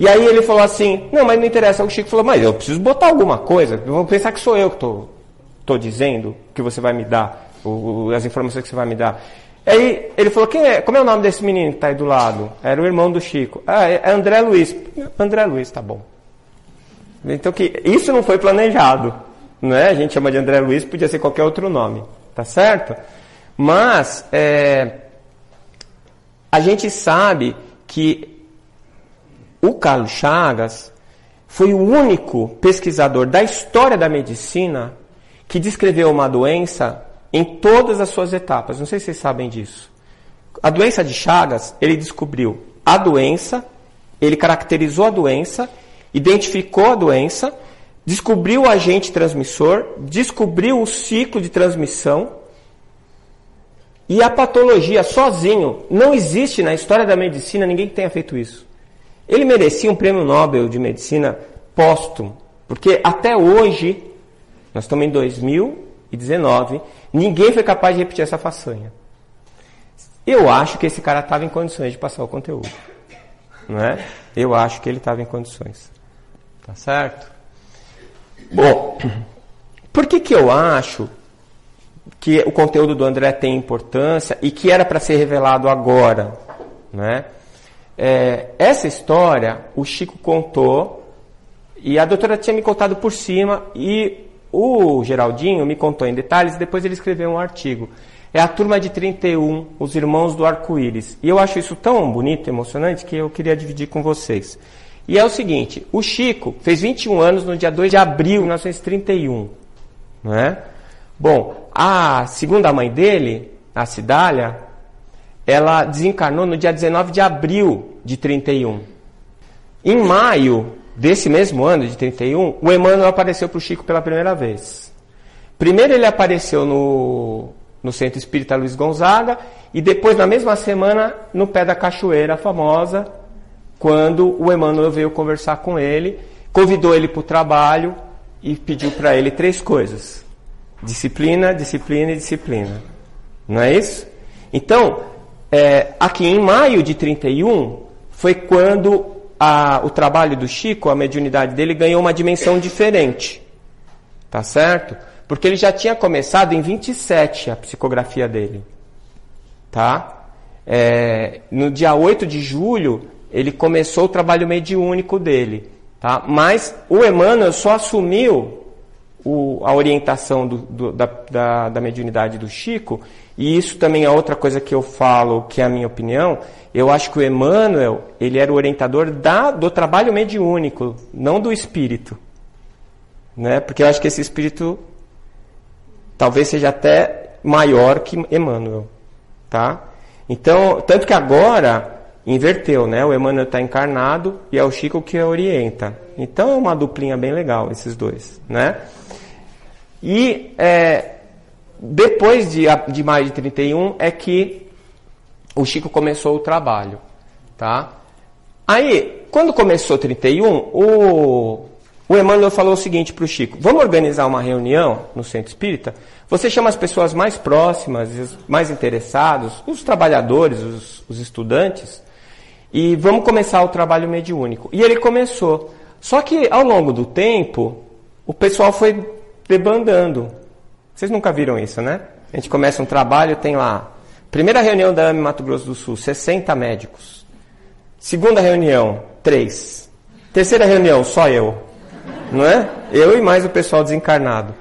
E aí ele falou assim, não, mas não interessa. O Chico falou, mas eu preciso botar alguma coisa. Vão pensar que sou eu que estou tô, tô dizendo que você vai me dar, o, as informações que você vai me dar. Aí ele falou, quem é, como é o nome desse menino que está aí do lado? Era o irmão do Chico. Ah, é André Luiz. André Luiz, tá bom. Então que isso não foi planejado. Né? A gente chama de André Luiz, podia ser qualquer outro nome. Tá certo? Mas é, a gente sabe que o Carlos Chagas foi o único pesquisador da história da medicina que descreveu uma doença em todas as suas etapas. Não sei se vocês sabem disso. A doença de Chagas, ele descobriu a doença, ele caracterizou a doença, identificou a doença, descobriu o agente transmissor, descobriu o ciclo de transmissão e a patologia sozinho. Não existe na história da medicina ninguém que tenha feito isso. Ele merecia um prêmio Nobel de Medicina póstumo, porque até hoje, nós estamos em 2019, ninguém foi capaz de repetir essa façanha. Eu acho que esse cara estava em condições de passar o conteúdo. Não é? Eu acho que ele estava em condições. Tá certo? Bom, por que, que eu acho que o conteúdo do André tem importância e que era para ser revelado agora? Né? É, essa história o Chico contou e a doutora tinha me contado por cima e o Geraldinho me contou em detalhes, depois ele escreveu um artigo. É a turma de 31, os irmãos do arco-íris. E eu acho isso tão bonito, emocionante, que eu queria dividir com vocês. E é o seguinte, o Chico fez 21 anos no dia 2 de abril de 1931. Não é? Bom, a segunda mãe dele, a Cidália, ela desencarnou no dia 19 de abril de 31. Em maio desse mesmo ano, de 31, o Emmanuel apareceu para o Chico pela primeira vez. Primeiro ele apareceu no, no Centro Espírita Luiz Gonzaga e depois, na mesma semana, no pé da cachoeira famosa, quando o Emmanuel veio conversar com ele, convidou ele para o trabalho e pediu para ele três coisas: disciplina, disciplina e disciplina. Não é isso? Então, é, aqui em maio de 31 foi quando a, o trabalho do Chico, a mediunidade dele, ganhou uma dimensão diferente. Tá certo? Porque ele já tinha começado em 27 a psicografia dele. Tá? É, no dia 8 de julho, ele começou o trabalho mediúnico dele. Tá? Mas o Emmanuel só assumiu o, a orientação do, do, da, da, da, mediunidade do Chico, e isso também é outra coisa que eu falo, que é a minha opinião, eu acho que o Emmanuel, ele era o orientador da, do trabalho mediúnico, não do espírito. Né? Porque eu acho que esse espírito talvez seja até maior que Emmanuel. Tá? Então, tanto que agora inverteu, né? O Emmanuel está encarnado e é o Chico que orienta. Então é uma duplinha bem legal esses dois, né? E é, depois de, de maio de 31 é que o Chico começou o trabalho, tá? Aí, quando começou 31, o, o Emmanuel falou o seguinte para o Chico: vamos organizar uma reunião no Centro Espírita? Você chama as pessoas mais próximas, mais interessados, os trabalhadores, os, os estudantes, e vamos começar o trabalho mediúnico. E ele começou. Só que ao longo do tempo, o pessoal foi debandando. Vocês nunca viram isso, né? A gente começa um trabalho, tem lá, primeira reunião da AME Mato Grosso do Sul, 60 médicos. Segunda reunião, três. Terceira reunião, só eu. Não é? Eu e mais o pessoal desencarnado.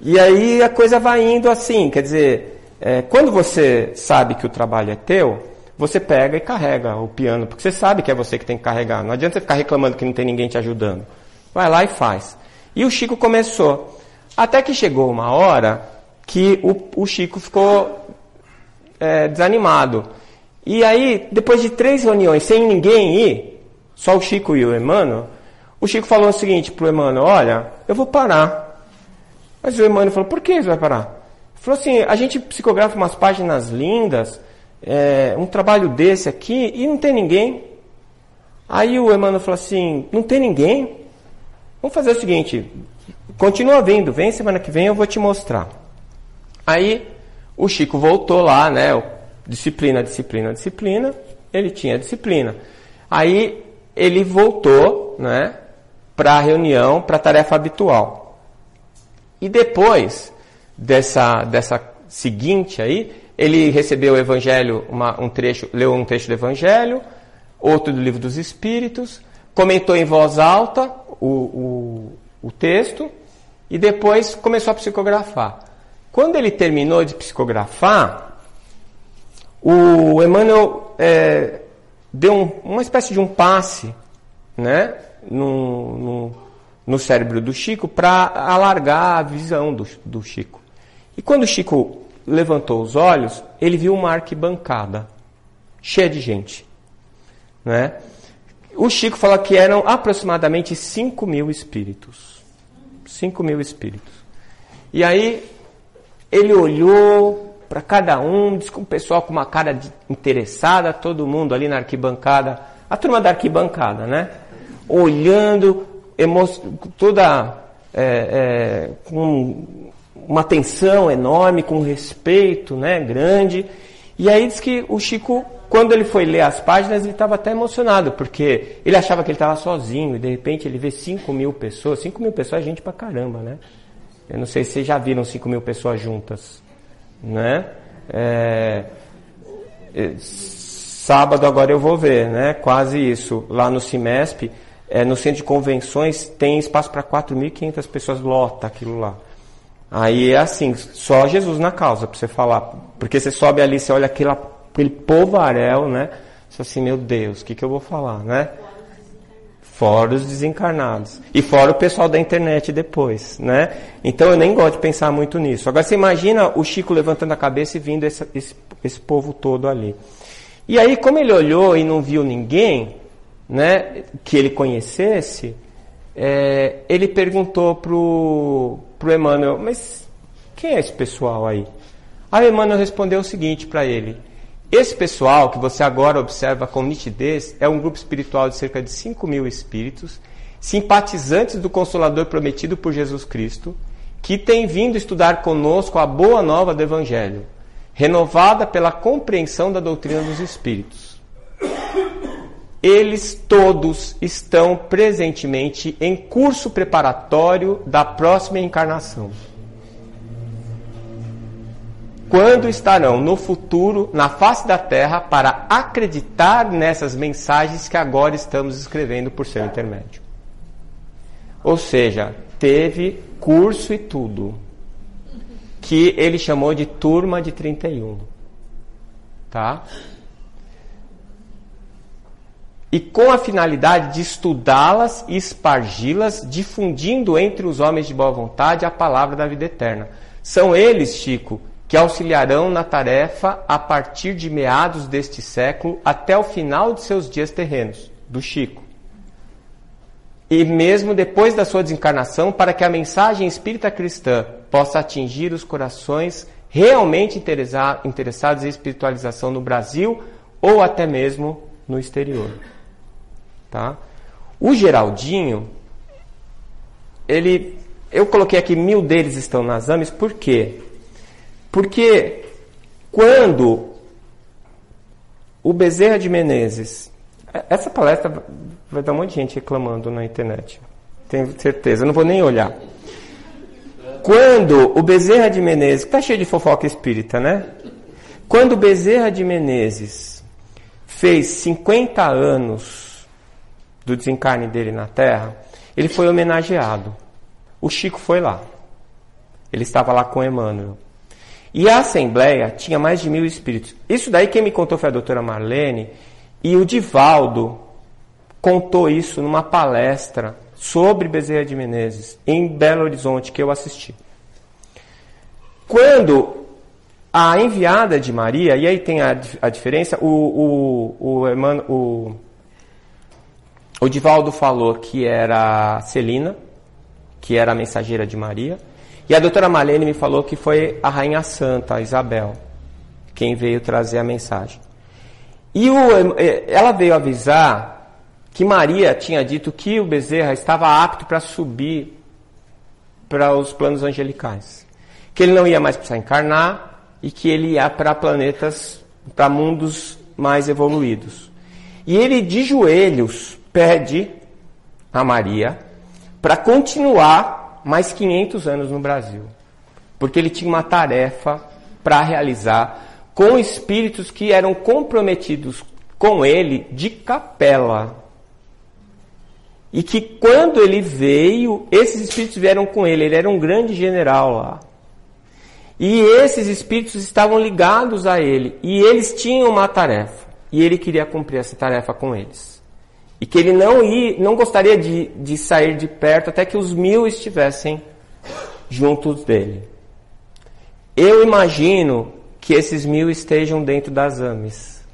E aí a coisa vai indo assim, quer dizer, é, quando você sabe que o trabalho é teu, você pega e carrega o piano, porque você sabe que é você que tem que carregar. Não adianta você ficar reclamando que não tem ninguém te ajudando. Vai lá e faz. E o Chico começou. Até que chegou uma hora que o, o Chico ficou é, desanimado. E aí, depois de três reuniões sem ninguém ir, só o Chico e o Emmanuel, o Chico falou o seguinte para o Emmanuel, olha, eu vou parar. Mas o Emmanuel falou, por que você vai parar? Ele falou assim, a gente psicografa umas páginas lindas, é, um trabalho desse aqui, e não tem ninguém. Aí o Emmanuel falou assim, não tem ninguém? Vamos fazer o seguinte, continua vindo, vem semana que vem eu vou te mostrar. Aí o Chico voltou lá, né? Disciplina, disciplina, disciplina. Ele tinha disciplina. Aí ele voltou, né? Para a reunião, para a tarefa habitual. E depois dessa, dessa seguinte aí, ele recebeu o Evangelho, uma, um trecho, leu um trecho do Evangelho, outro do Livro dos Espíritos, comentou em voz alta o, o, o texto e depois começou a psicografar. Quando ele terminou de psicografar, o Emmanuel é, deu um, uma espécie de um passe né, no, no, no cérebro do Chico para alargar a visão do, do Chico. E quando o Chico levantou os olhos, ele viu uma arquibancada cheia de gente. Né? O Chico fala que eram aproximadamente 5 mil espíritos. 5 mil espíritos. E aí ele olhou para cada um, disse com o pessoal com uma cara de, interessada, todo mundo ali na arquibancada, a turma da arquibancada, né? Olhando, toda é, é, com uma atenção enorme, com respeito né, grande. E aí diz que o Chico, quando ele foi ler as páginas, ele estava até emocionado, porque ele achava que ele estava sozinho, e de repente ele vê 5 mil pessoas. 5 mil pessoas é gente pra caramba, né? Eu não sei se vocês já viram 5 mil pessoas juntas. Né? É, é, sábado agora eu vou ver, né? Quase isso. Lá no Cimesp, é, no centro de convenções, tem espaço para 4.500 pessoas, lota aquilo lá. Aí é assim, só Jesus na causa para você falar. Porque você sobe ali, você olha aquele, aquele povarel, né? Você assim, meu Deus, o que, que eu vou falar, né? Fora os desencarnados. E fora o pessoal da internet depois, né? Então eu nem gosto de pensar muito nisso. Agora você imagina o Chico levantando a cabeça e vindo esse, esse, esse povo todo ali. E aí, como ele olhou e não viu ninguém, né, que ele conhecesse, é, ele perguntou pro, pro Emmanuel, mas quem é esse pessoal aí? Aí Emmanuel respondeu o seguinte para ele: esse pessoal que você agora observa com nitidez é um grupo espiritual de cerca de 5 mil espíritos, simpatizantes do Consolador prometido por Jesus Cristo, que tem vindo estudar conosco a boa nova do Evangelho, renovada pela compreensão da doutrina dos espíritos. Eles todos estão presentemente em curso preparatório da próxima encarnação quando estarão no futuro na face da terra para acreditar nessas mensagens que agora estamos escrevendo por seu intermédio. Ou seja, teve curso e tudo, que ele chamou de turma de 31. Tá? E com a finalidade de estudá-las e espargi-las, difundindo entre os homens de boa vontade a palavra da vida eterna. São eles, Chico, que auxiliarão na tarefa a partir de meados deste século até o final de seus dias terrenos, do Chico. E mesmo depois da sua desencarnação, para que a mensagem espírita cristã possa atingir os corações realmente interessados em espiritualização no Brasil ou até mesmo no exterior. Tá? O Geraldinho, ele, eu coloquei aqui mil deles estão nas AMES, por quê? Porque quando o Bezerra de Menezes, essa palestra vai dar um monte de gente reclamando na internet, tenho certeza, não vou nem olhar. Quando o Bezerra de Menezes, está cheio de fofoca espírita, né? Quando o Bezerra de Menezes fez 50 anos do desencarne dele na Terra, ele foi homenageado. O Chico foi lá. Ele estava lá com Emmanuel. E a Assembleia tinha mais de mil espíritos. Isso daí quem me contou foi a doutora Marlene. E o Divaldo contou isso numa palestra sobre Bezerra de Menezes, em Belo Horizonte, que eu assisti. Quando a enviada de Maria, e aí tem a, a diferença, o, o, o, Emmanuel, o, o Divaldo falou que era Celina, que era a mensageira de Maria, e a doutora Marlene me falou que foi a Rainha Santa, a Isabel, quem veio trazer a mensagem. E o, ela veio avisar que Maria tinha dito que o Bezerra estava apto para subir para os planos angelicais. Que ele não ia mais precisar encarnar e que ele ia para planetas, para mundos mais evoluídos. E ele, de joelhos, pede a Maria para continuar mais 500 anos no Brasil. Porque ele tinha uma tarefa para realizar com espíritos que eram comprometidos com ele de capela. E que quando ele veio, esses espíritos vieram com ele. Ele era um grande general lá. E esses espíritos estavam ligados a ele. E eles tinham uma tarefa. E ele queria cumprir essa tarefa com eles. E que ele não, ia, não gostaria de, de sair de perto até que os mil estivessem juntos dele. Eu imagino que esses mil estejam dentro das AMES.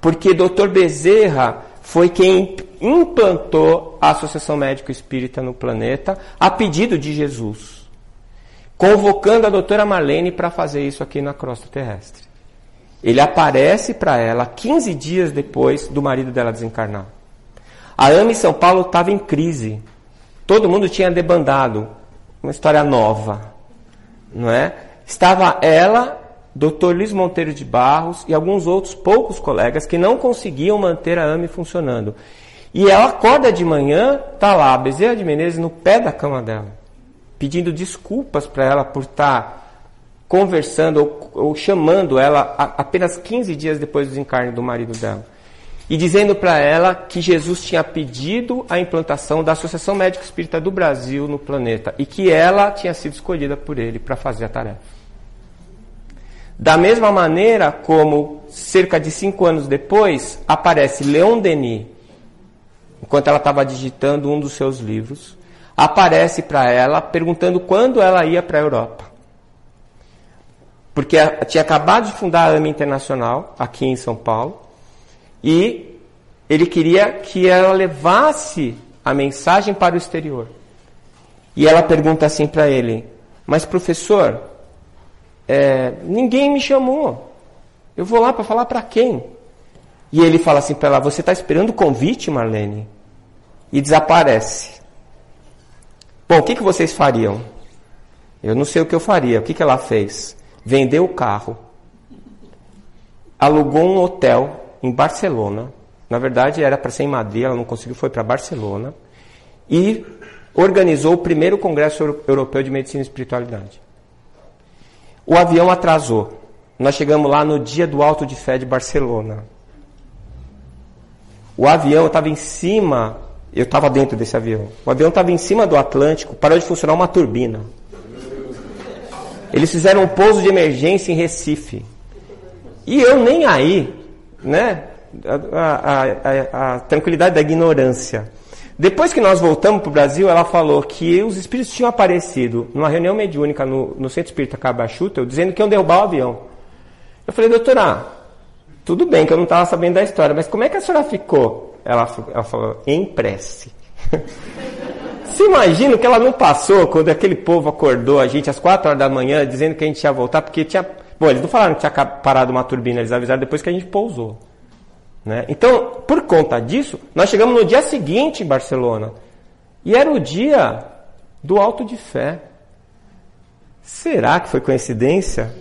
Porque Dr. Bezerra foi quem implantou a Associação Médico Espírita no planeta a pedido de Jesus, convocando a doutora Marlene para fazer isso aqui na crosta terrestre. Ele aparece para ela 15 dias depois do marido dela desencarnar. A AME São Paulo estava em crise. Todo mundo tinha debandado. Uma história nova. Não é? Estava ela Dr. Luiz Monteiro de Barros e alguns outros poucos colegas que não conseguiam manter a AME funcionando. E ela acorda de manhã, tá lá, a Bezerra de Menezes no pé da cama dela, pedindo desculpas para ela por estar tá conversando ou, ou, chamando ela a, apenas 15 dias depois do desencarne do marido dela. E dizendo para ela que Jesus tinha pedido a implantação da Associação Médica Espírita do Brasil no planeta e que ela tinha sido escolhida por ele para fazer a tarefa. Da mesma maneira como, cerca de cinco anos depois, aparece Leon Denis, enquanto ela estava digitando um dos seus livros, aparece para ela perguntando quando ela ia para a Europa. Porque tinha acabado de fundar a AMA Internacional, aqui em São Paulo, e ele queria que ela levasse a mensagem para o exterior. E ela pergunta assim para ele: Mas professor, é, ninguém me chamou. Eu vou lá para falar para quem? E ele fala assim para ela: Você está esperando o convite, Marlene? E desaparece. Bom, o que, que vocês fariam? Eu não sei o que eu faria. O que, que ela fez? Vendeu o carro, alugou um hotel em Barcelona. Na verdade, era para ser em Madrid, ela não conseguiu, foi para Barcelona. E organizou o primeiro Congresso Europeu de Medicina e Espiritualidade. O avião atrasou. Nós chegamos lá no dia do Alto de Fé de Barcelona. O avião estava em cima, eu estava dentro desse avião. O avião estava em cima do Atlântico, parou de funcionar uma turbina. Eles fizeram um pouso de emergência em Recife. E eu nem aí, né? A, a, a, a tranquilidade da ignorância. Depois que nós voltamos para o Brasil, ela falou que os espíritos tinham aparecido numa reunião mediúnica no, no Centro Espírita Cabachuta, dizendo que iam derrubar o avião. Eu falei, doutora, tudo bem que eu não estava sabendo da história, mas como é que a senhora ficou? Ela, ela falou, em prece. Se imagina o que ela não passou quando aquele povo acordou a gente às quatro horas da manhã dizendo que a gente ia voltar, porque tinha. Bom, eles não falaram que tinha parado uma turbina, eles avisaram depois que a gente pousou. Né? Então, por conta disso, nós chegamos no dia seguinte em Barcelona. E era o dia do alto de fé. Será que foi coincidência?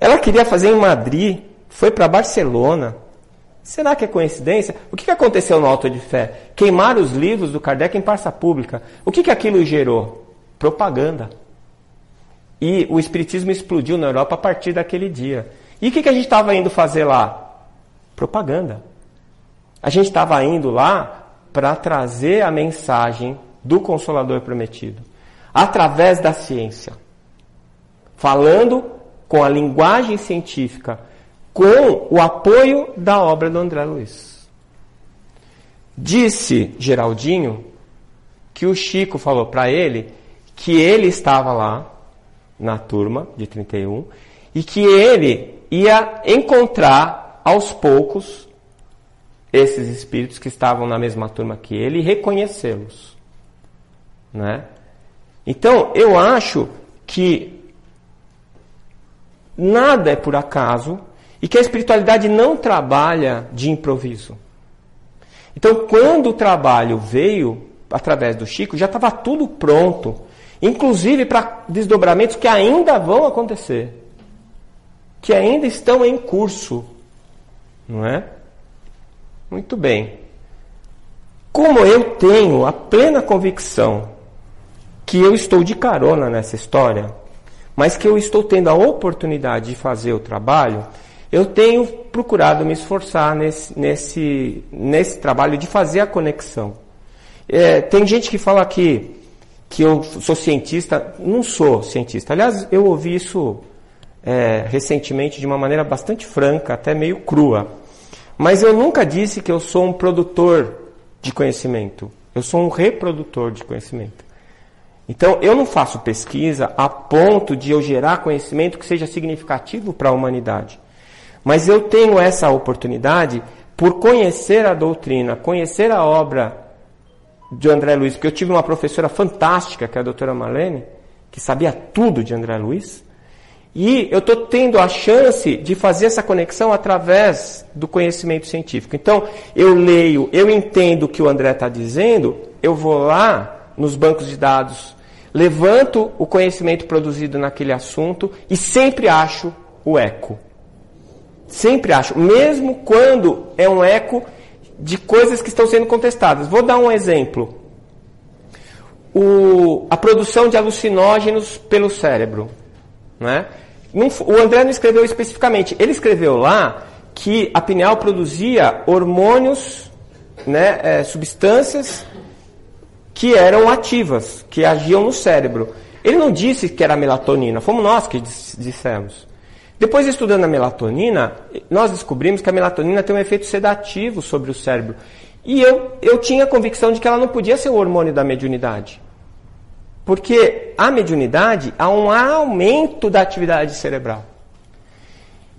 Ela queria fazer em Madrid, foi para Barcelona. Será que é coincidência? O que aconteceu no alto de fé? Queimaram os livros do Kardec em praça pública. O que aquilo gerou? Propaganda. E o Espiritismo explodiu na Europa a partir daquele dia. E o que a gente estava indo fazer lá? propaganda. A gente estava indo lá para trazer a mensagem do Consolador prometido, através da ciência, falando com a linguagem científica, com o apoio da obra do André Luiz. Disse Geraldinho que o Chico falou para ele que ele estava lá na turma de 31 e que ele ia encontrar aos poucos esses espíritos que estavam na mesma turma que ele e reconhecê-los. Né? Então, eu acho que nada é por acaso e que a espiritualidade não trabalha de improviso. Então, quando o trabalho veio através do Chico, já estava tudo pronto, inclusive para desdobramentos que ainda vão acontecer, que ainda estão em curso, não é? Muito bem. Como eu tenho a plena convicção que eu estou de carona nessa história, mas que eu estou tendo a oportunidade de fazer o trabalho, eu tenho procurado me esforçar nesse, nesse, nesse trabalho de fazer a conexão. É, tem gente que fala que, que eu sou cientista, não sou cientista. Aliás, eu ouvi isso é, recentemente de uma maneira bastante franca, até meio crua. Mas eu nunca disse que eu sou um produtor de conhecimento. Eu sou um reprodutor de conhecimento. Então, eu não faço pesquisa a ponto de eu gerar conhecimento que seja significativo para a humanidade. Mas eu tenho essa oportunidade por conhecer a doutrina, conhecer a obra de André Luiz, porque eu tive uma professora fantástica, que é a doutora Marlene, que sabia tudo de André Luiz, e eu estou tendo a chance de fazer essa conexão através do conhecimento científico. Então, eu leio, eu entendo o que o André está dizendo, eu vou lá nos bancos de dados levanto o conhecimento produzido naquele assunto e sempre acho o eco. Sempre acho, mesmo quando é um eco de coisas que estão sendo contestadas. Vou dar um exemplo. O, a produção de alucinógenos pelo cérebro. Né? o André não escreveu especificamente. Ele escreveu lá que a pineal produzia hormônios, né, é, substâncias que eram ativas, que agiam no cérebro. Ele não disse que era melatonina, fomos nós que dissemos. Depois, estudando a melatonina, nós descobrimos que a melatonina tem um efeito sedativo sobre o cérebro. E eu, eu tinha a convicção de que ela não podia ser o hormônio da mediunidade. Porque a mediunidade há um aumento da atividade cerebral.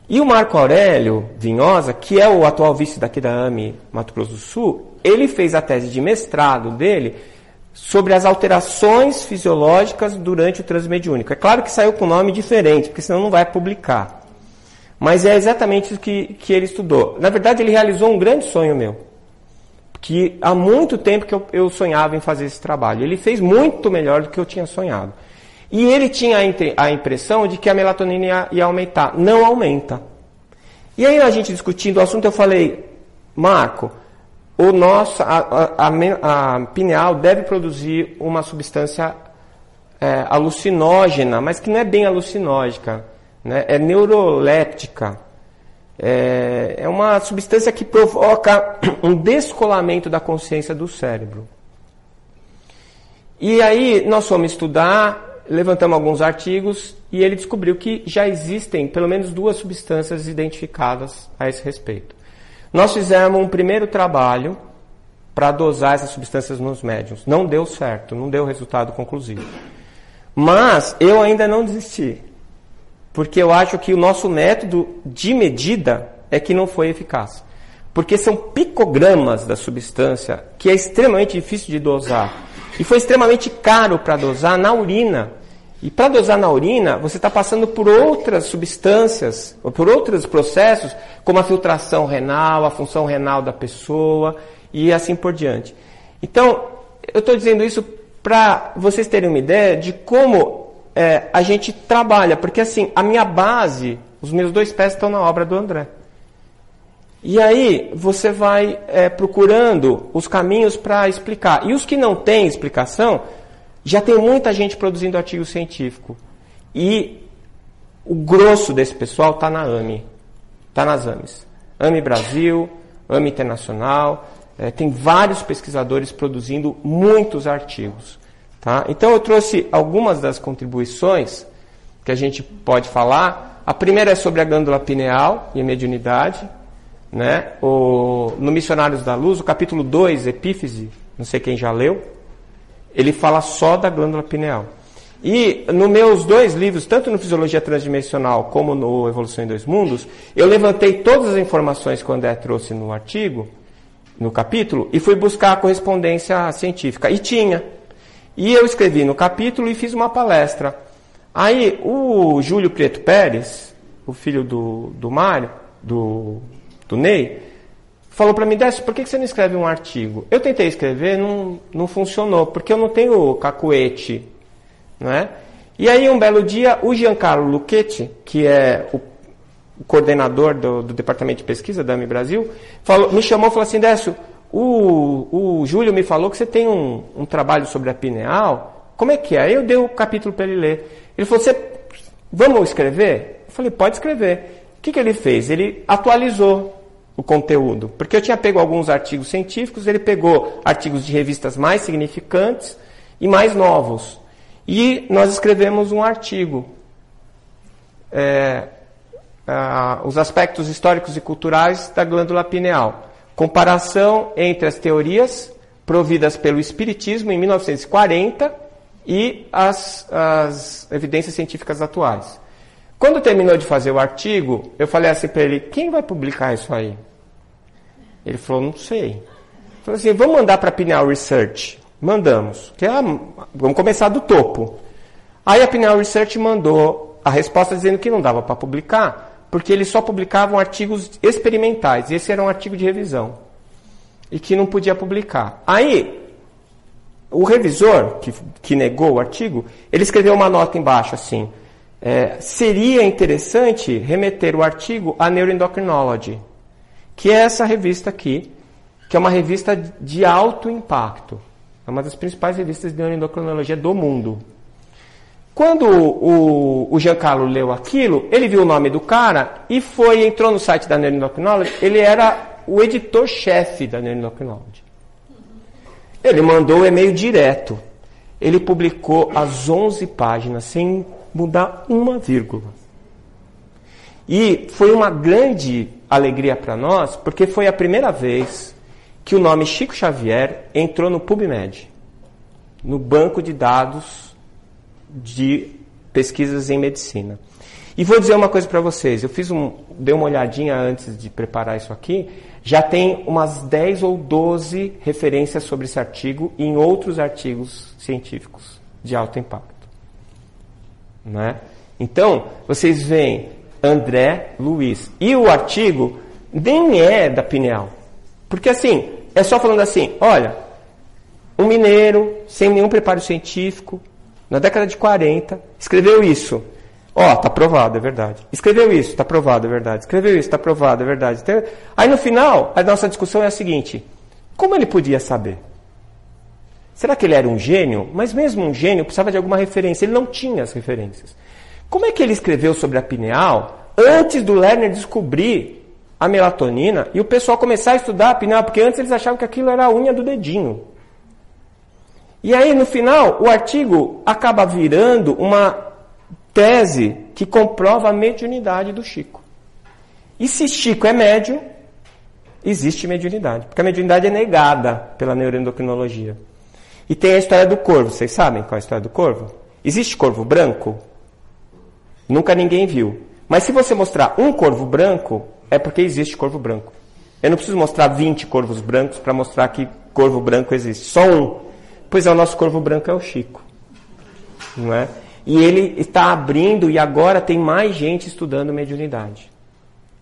E o Marco Aurélio Vinhosa, que é o atual vice daqui da AME Mato Grosso do Sul, ele fez a tese de mestrado dele sobre as alterações fisiológicas durante o transmediúnico. É claro que saiu com nome diferente, porque senão não vai publicar. Mas é exatamente isso que, que ele estudou. Na verdade, ele realizou um grande sonho meu. Que há muito tempo que eu, eu sonhava em fazer esse trabalho. Ele fez muito melhor do que eu tinha sonhado. E ele tinha a impressão de que a melatonina ia, ia aumentar. Não aumenta. E aí a gente discutindo o assunto, eu falei, Marco, o nosso, a, a, a, pineal deve produzir uma substância é, alucinógena, mas que não é bem alucinógica, né? é neuroléptica. É, é uma substância que provoca um descolamento da consciência do cérebro. E aí nós fomos estudar, levantamos alguns artigos e ele descobriu que já existem pelo menos duas substâncias identificadas a esse respeito. Nós fizemos um primeiro trabalho para dosar essas substâncias nos médiums. Não deu certo, não deu resultado conclusivo. Mas eu ainda não desisti. Porque eu acho que o nosso método de medida é que não foi eficaz. Porque são picogramas da substância que é extremamente difícil de dosar. E foi extremamente caro para dosar na urina. E para dosar na urina, você está passando por outras substâncias, ou por outros processos, como a filtração renal, a função renal da pessoa e assim por diante. Então, eu estou dizendo isso para vocês terem uma ideia de como é, a gente trabalha, porque assim, a minha base, os meus dois pés estão na obra do André. E aí você vai é, procurando os caminhos para explicar. E os que não têm explicação, já tem muita gente produzindo artigo científico. E o grosso desse pessoal está na AME, está nas AMES. AME Brasil, AME Internacional, é, tem vários pesquisadores produzindo muitos artigos. Tá? Então eu trouxe algumas das contribuições que a gente pode falar. A primeira é sobre a glândula pineal e a mediunidade. Né? O, no Missionários da Luz, o capítulo 2, Epífise, não sei quem já leu, ele fala só da glândula pineal. E nos meus dois livros, tanto no Fisiologia Transdimensional como no Evolução em Dois Mundos, eu levantei todas as informações que o André trouxe no artigo, no capítulo, e fui buscar a correspondência científica. E tinha. E eu escrevi no capítulo e fiz uma palestra. Aí o Júlio Preto Pérez, o filho do, do Mário, do, do Ney, falou para mim, Décio, por que você não escreve um artigo? Eu tentei escrever, não, não funcionou, porque eu não tenho cacuete não é? E aí, um belo dia, o Giancarlo Lucchetti, que é o coordenador do, do departamento de pesquisa da AMI Brasil, falou, me chamou e falou assim, Décio, o, o Júlio me falou que você tem um, um trabalho sobre a pineal, como é que é? Aí eu dei o capítulo para ele ler. Ele falou, você, vamos escrever? Eu falei, pode escrever. O que, que ele fez? Ele atualizou o conteúdo, porque eu tinha pego alguns artigos científicos, ele pegou artigos de revistas mais significantes e mais novos. E nós escrevemos um artigo. É, os aspectos históricos e culturais da glândula pineal. Comparação entre as teorias providas pelo Espiritismo em 1940 e as, as evidências científicas atuais. Quando terminou de fazer o artigo, eu falei assim para ele: quem vai publicar isso aí? Ele falou: não sei. Falei assim: vamos mandar para a Pineal Research. Mandamos. Que é a, vamos começar do topo. Aí a Pineal Research mandou a resposta dizendo que não dava para publicar, porque eles só publicavam artigos experimentais. E esse era um artigo de revisão. E que não podia publicar. Aí, o revisor, que, que negou o artigo, ele escreveu uma nota embaixo assim. É, seria interessante remeter o artigo à Neuroendocrinology, que é essa revista aqui, que é uma revista de alto impacto. É uma das principais revistas de neuroendocrinologia do mundo. Quando o, o Giancarlo leu aquilo, ele viu o nome do cara e foi, entrou no site da Neuroendocrinology, ele era o editor-chefe da Neuroendocrinology. Ele mandou o e-mail direto. Ele publicou as 11 páginas sem mudar uma vírgula. E foi uma grande alegria para nós, porque foi a primeira vez que o nome Chico Xavier entrou no PubMed, no banco de dados de pesquisas em medicina. E vou dizer uma coisa para vocês, eu fiz um, dei uma olhadinha antes de preparar isso aqui, já tem umas 10 ou 12 referências sobre esse artigo em outros artigos científicos de alto impacto. Né? Então, vocês veem André Luiz. E o artigo nem é da Pineal. Porque assim, é só falando assim, olha, um mineiro, sem nenhum preparo científico, na década de 40, escreveu isso. Ó, oh, tá provado, é verdade. Escreveu isso, tá provado, é verdade. Escreveu isso, tá provado, é verdade. Aí no final, a nossa discussão é a seguinte: como ele podia saber? Será que ele era um gênio? Mas mesmo um gênio precisava de alguma referência. Ele não tinha as referências. Como é que ele escreveu sobre a pineal antes do Lerner descobrir a melatonina e o pessoal começar a estudar a pineal, porque antes eles achavam que aquilo era a unha do dedinho. E aí, no final, o artigo acaba virando uma tese que comprova a mediunidade do Chico. E se Chico é médium, existe mediunidade, porque a mediunidade é negada pela neuroendocrinologia. E tem a história do corvo. Vocês sabem qual é a história do corvo? Existe corvo branco? Nunca ninguém viu. Mas se você mostrar um corvo branco, é porque existe corvo branco. Eu não preciso mostrar 20 corvos brancos para mostrar que corvo branco existe. Só um. Pois é, o nosso corvo branco é o Chico. Não é? E ele está abrindo e agora tem mais gente estudando mediunidade.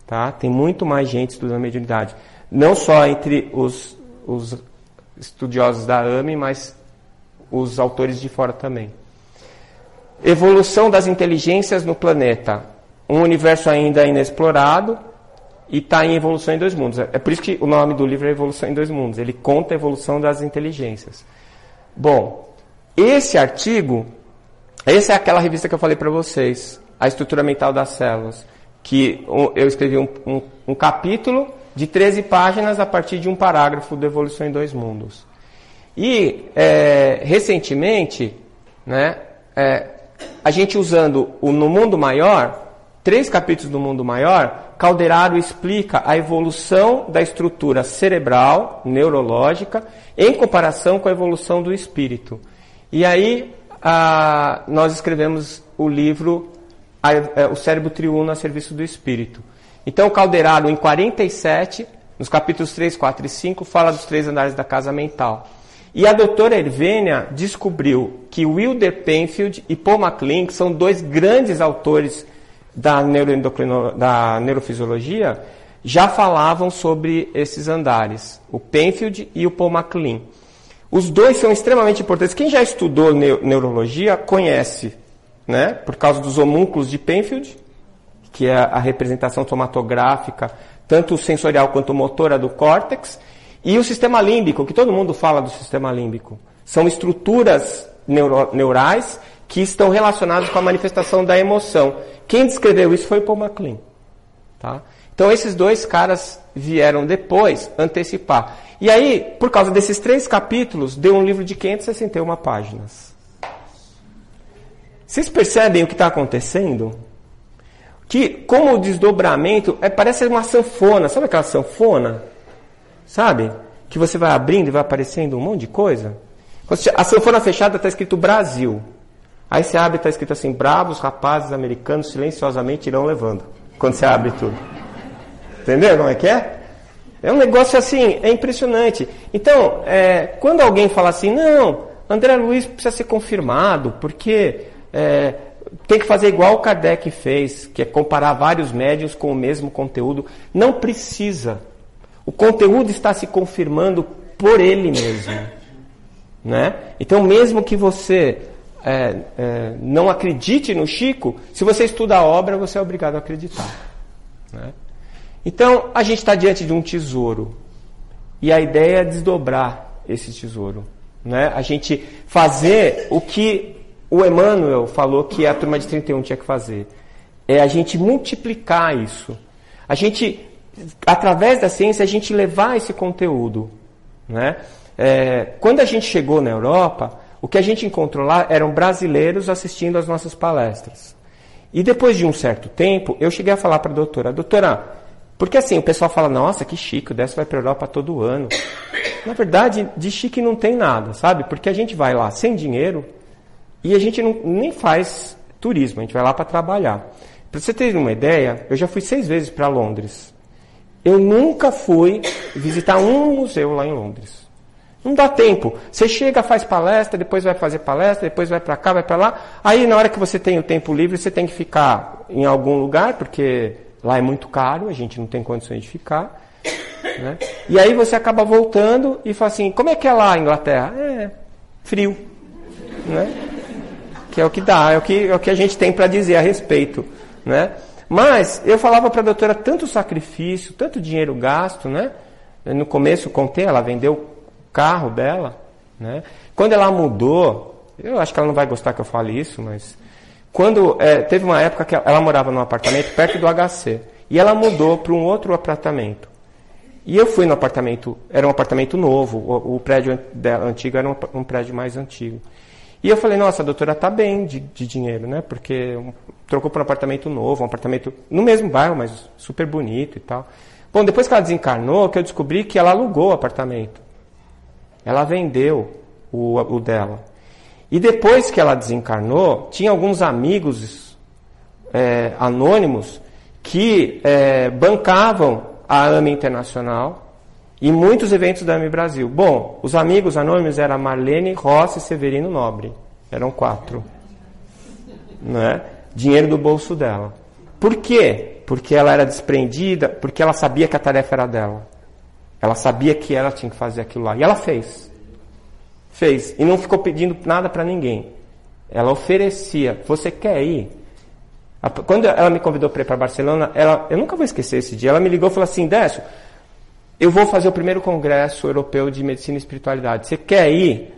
Tá? Tem muito mais gente estudando mediunidade. Não só entre os, os estudiosos da AME, mas os autores de fora também. Evolução das inteligências no planeta. Um universo ainda inexplorado, e está em evolução em dois mundos. É por isso que o nome do livro é Evolução em Dois Mundos. Ele conta a evolução das inteligências. Bom, esse artigo, essa é aquela revista que eu falei para vocês, A Estrutura Mental das Células. que eu escrevi um, um, um capítulo de 13 páginas a partir de um parágrafo do Evolução em Dois Mundos. E é, recentemente, né, é, a gente usando o No Mundo Maior, três capítulos do Mundo Maior, Calderaro explica a evolução da estrutura cerebral, neurológica, em comparação com a evolução do espírito. E aí a, nós escrevemos o livro a, a, é, O Cérebro Triuno a Serviço do Espírito. Então Calderaro, em 47, nos capítulos 3, 4 e 5, fala dos três andares da casa mental. E a doutora Ervênia descobriu que Wilder Penfield e Paul MacLean, que são dois grandes autores da, da neurofisiologia, já falavam sobre esses andares, o Penfield e o Paul MacLean. Os dois são extremamente importantes. Quem já estudou neurologia conhece, né? por causa dos homúnculos de Penfield, que é a representação somatográfica, tanto sensorial quanto motora do córtex, e o sistema límbico, que todo mundo fala do sistema límbico. São estruturas neuro, neurais que estão relacionadas com a manifestação da emoção. Quem descreveu isso foi Paul MacLean. Tá? Então esses dois caras vieram depois antecipar. E aí, por causa desses três capítulos, deu um livro de 561 páginas. Vocês percebem o que está acontecendo? Que como o desdobramento é, parece uma sanfona. Sabe aquela sanfona? Sabe? Que você vai abrindo e vai aparecendo um monte de coisa. A sanfona fechada está escrito Brasil. Aí você abre está escrito assim: Bravos rapazes americanos silenciosamente irão levando. Quando você abre tudo. Entendeu como é que é? É um negócio assim, é impressionante. Então, é, quando alguém fala assim, não, André Luiz precisa ser confirmado, porque é, tem que fazer igual o Kardec fez, que é comparar vários médios com o mesmo conteúdo. Não precisa. O conteúdo está se confirmando por ele mesmo. Né? Então, mesmo que você é, é, não acredite no Chico, se você estuda a obra, você é obrigado a acreditar. Né? Então, a gente está diante de um tesouro. E a ideia é desdobrar esse tesouro. Né? A gente fazer o que o Emmanuel falou que a turma de 31 tinha que fazer. É a gente multiplicar isso. A gente através da ciência, a gente levar esse conteúdo. Né? É, quando a gente chegou na Europa, o que a gente encontrou lá eram brasileiros assistindo às nossas palestras. E depois de um certo tempo, eu cheguei a falar para a doutora, doutora, porque assim, o pessoal fala, nossa, que chique, o Décio vai para a Europa todo ano. Na verdade, de chique não tem nada, sabe? Porque a gente vai lá sem dinheiro e a gente não, nem faz turismo, a gente vai lá para trabalhar. Para você ter uma ideia, eu já fui seis vezes para Londres. Eu nunca fui visitar um museu lá em Londres. Não dá tempo. Você chega, faz palestra, depois vai fazer palestra, depois vai para cá, vai para lá. Aí na hora que você tem o tempo livre, você tem que ficar em algum lugar, porque lá é muito caro, a gente não tem condições de ficar. Né? E aí você acaba voltando e fala assim, como é que é lá a Inglaterra? É frio. Né? Que é o que dá, é o que, é o que a gente tem para dizer a respeito. Né? Mas eu falava para a doutora tanto sacrifício, tanto dinheiro gasto, né? No começo contei, ela vendeu o carro dela, né? Quando ela mudou, eu acho que ela não vai gostar que eu fale isso, mas quando é, teve uma época que ela morava num apartamento perto do HC e ela mudou para um outro apartamento. E eu fui no apartamento, era um apartamento novo, o, o prédio dela, antigo era um, um prédio mais antigo. E eu falei, nossa, a doutora está bem de, de, dinheiro, né? Porque trocou para um apartamento novo, um apartamento no mesmo bairro, mas super bonito e tal. Bom, depois que ela desencarnou, que eu descobri que ela alugou o apartamento. Ela vendeu o, o dela. E depois que ela desencarnou, tinha alguns amigos é, anônimos que é, bancavam a AME Internacional e muitos eventos da AME Brasil. Bom, os amigos anônimos eram Marlene, Rossi e Severino Nobre. Eram quatro. Né? Dinheiro do bolso dela. Por quê? Porque ela era desprendida, porque ela sabia que a tarefa era dela. Ela sabia que ela tinha que fazer aquilo lá. E ela fez. Fez. E não ficou pedindo nada para ninguém. Ela oferecia. Você quer ir? Quando ela me convidou para ir para Barcelona, ela, eu nunca vou esquecer esse dia. Ela me ligou e falou assim: Décio, eu vou fazer o primeiro congresso europeu de medicina e espiritualidade. Você quer ir?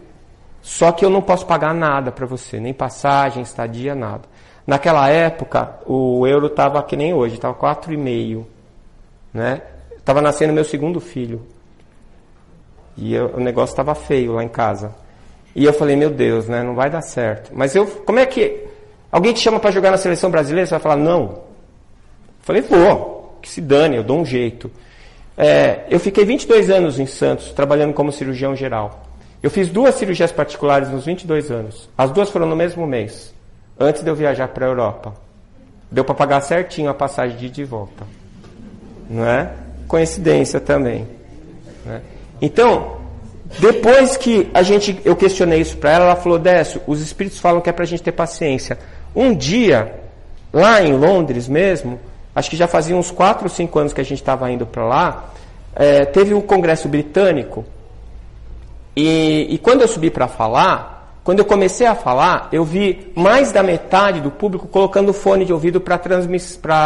Só que eu não posso pagar nada para você, nem passagem, estadia, nada. Naquela época, o euro estava que nem hoje, estava 4,5. Né? Nascendo meu segundo filho. E eu, o negócio estava feio lá em casa. E eu falei, meu Deus, né, não vai dar certo. Mas eu, como é que. Alguém te chama para jogar na seleção brasileira? Você vai falar, não. Eu falei, vou, que se dane, eu dou um jeito. É, eu fiquei 22 anos em Santos, trabalhando como cirurgião geral. Eu fiz duas cirurgias particulares nos 22 anos. As duas foram no mesmo mês antes de eu viajar para a Europa. Deu para pagar certinho a passagem de ida e volta. Não é? Coincidência também. Né? Então, depois que a gente, eu questionei isso para ela, ela falou: Décio, os espíritos falam que é para a gente ter paciência. Um dia, lá em Londres mesmo, acho que já fazia uns 4 ou 5 anos que a gente estava indo para lá, é, teve um congresso britânico. E, e quando eu subi para falar, quando eu comecei a falar, eu vi mais da metade do público colocando fone de ouvido para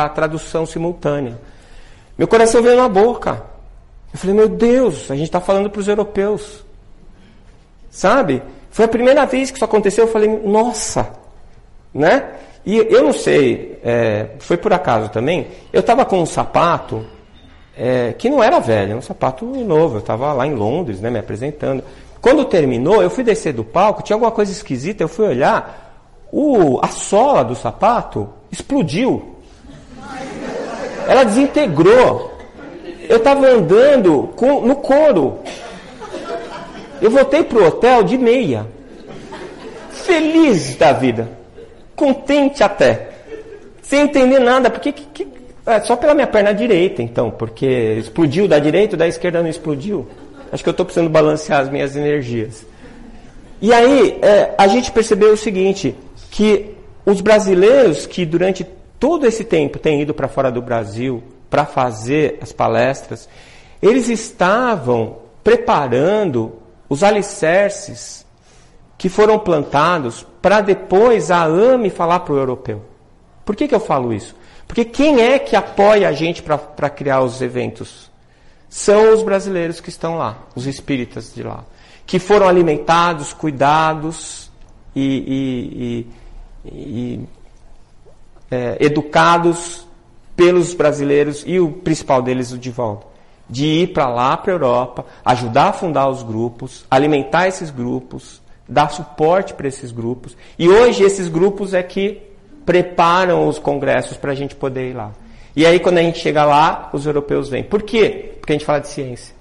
tradução simultânea. Meu coração veio na boca. Eu falei, meu Deus, a gente está falando para os europeus. Sabe? Foi a primeira vez que isso aconteceu, eu falei, nossa. Né? E eu não sei, é, foi por acaso também, eu estava com um sapato é, que não era velho, um sapato novo. Eu estava lá em Londres, né, me apresentando. Quando terminou, eu fui descer do palco, tinha alguma coisa esquisita, eu fui olhar, o, a sola do sapato explodiu. Ela desintegrou. Eu estava andando com, no couro. Eu voltei pro hotel de meia. Feliz da vida. Contente até. Sem entender nada, porque que, que, é, só pela minha perna direita, então, porque explodiu da direita, da esquerda não explodiu. Acho que eu estou precisando balancear as minhas energias. E aí, é, a gente percebeu o seguinte, que os brasileiros que durante todo esse tempo têm ido para fora do Brasil para fazer as palestras, eles estavam preparando os alicerces que foram plantados para depois a AME falar para o europeu. Por que, que eu falo isso? Porque quem é que apoia a gente para criar os eventos? são os brasileiros que estão lá, os espíritas de lá, que foram alimentados, cuidados e, e, e, e é, educados pelos brasileiros e o principal deles, o Divaldo, de ir para lá, para a Europa, ajudar a fundar os grupos, alimentar esses grupos, dar suporte para esses grupos. E hoje esses grupos é que preparam os congressos para a gente poder ir lá. E aí, quando a gente chega lá, os europeus vêm. Por quê? Porque a gente fala de ciência.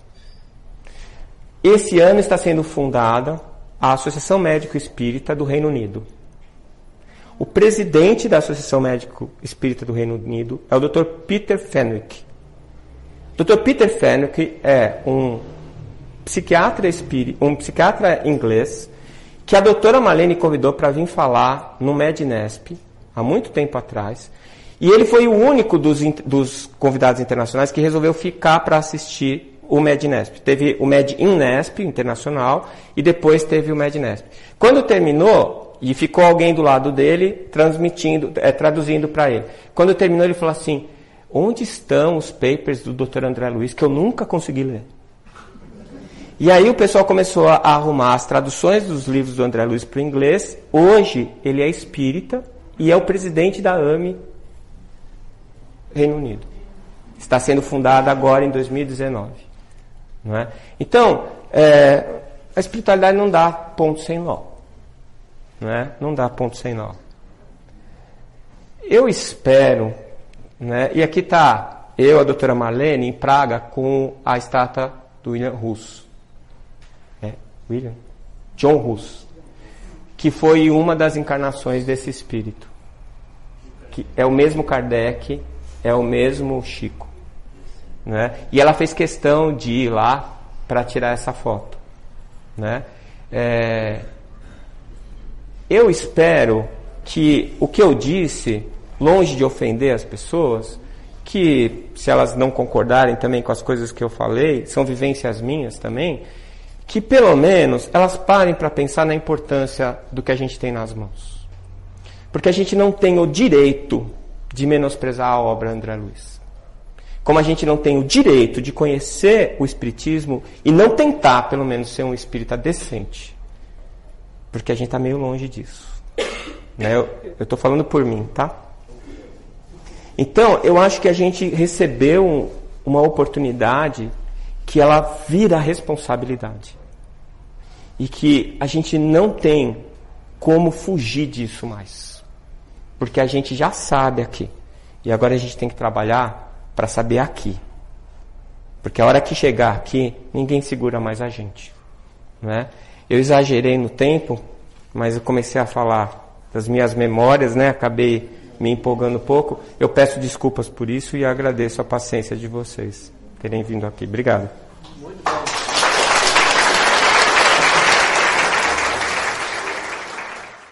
Esse ano está sendo fundada a Associação Médico Espírita do Reino Unido. O presidente da Associação Médico Espírita do Reino Unido é o Dr. Peter Fenwick. Dr. Peter Fenwick é um psiquiatra espírita, um psiquiatra inglês que a doutora Malene convidou para vir falar no Mednesp há muito tempo atrás e ele foi o único dos, dos convidados internacionais que resolveu ficar para assistir o MEDNESP. Teve o MED-INESP internacional e depois teve o MEDNESP. Quando terminou, e ficou alguém do lado dele transmitindo, é, traduzindo para ele. Quando terminou, ele falou assim: onde estão os papers do Dr. André Luiz que eu nunca consegui ler? E aí o pessoal começou a arrumar as traduções dos livros do André Luiz para o inglês. Hoje ele é espírita e é o presidente da AME Reino Unido. Está sendo fundada agora em 2019. Não é? Então, é, a espiritualidade não dá ponto sem nó. Não, é? não dá ponto sem nó. Eu espero, né, e aqui está eu, a doutora Marlene, em Praga, com a estátua do William Russo. William? John Russo. Que foi uma das encarnações desse espírito. Que é o mesmo Kardec é o mesmo Chico. Né? E ela fez questão de ir lá para tirar essa foto. Né? É, eu espero que o que eu disse, longe de ofender as pessoas, que se elas não concordarem também com as coisas que eu falei, são vivências minhas também, que pelo menos elas parem para pensar na importância do que a gente tem nas mãos. Porque a gente não tem o direito de menosprezar a obra André Luiz. Como a gente não tem o direito de conhecer o Espiritismo e não tentar, pelo menos, ser um espírita decente. Porque a gente está meio longe disso. Né? Eu estou falando por mim, tá? Então, eu acho que a gente recebeu uma oportunidade que ela vira responsabilidade. E que a gente não tem como fugir disso mais. Porque a gente já sabe aqui. E agora a gente tem que trabalhar para saber aqui. Porque a hora que chegar aqui, ninguém segura mais a gente. Né? Eu exagerei no tempo, mas eu comecei a falar das minhas memórias, né? acabei me empolgando um pouco. Eu peço desculpas por isso e agradeço a paciência de vocês terem vindo aqui. Obrigado.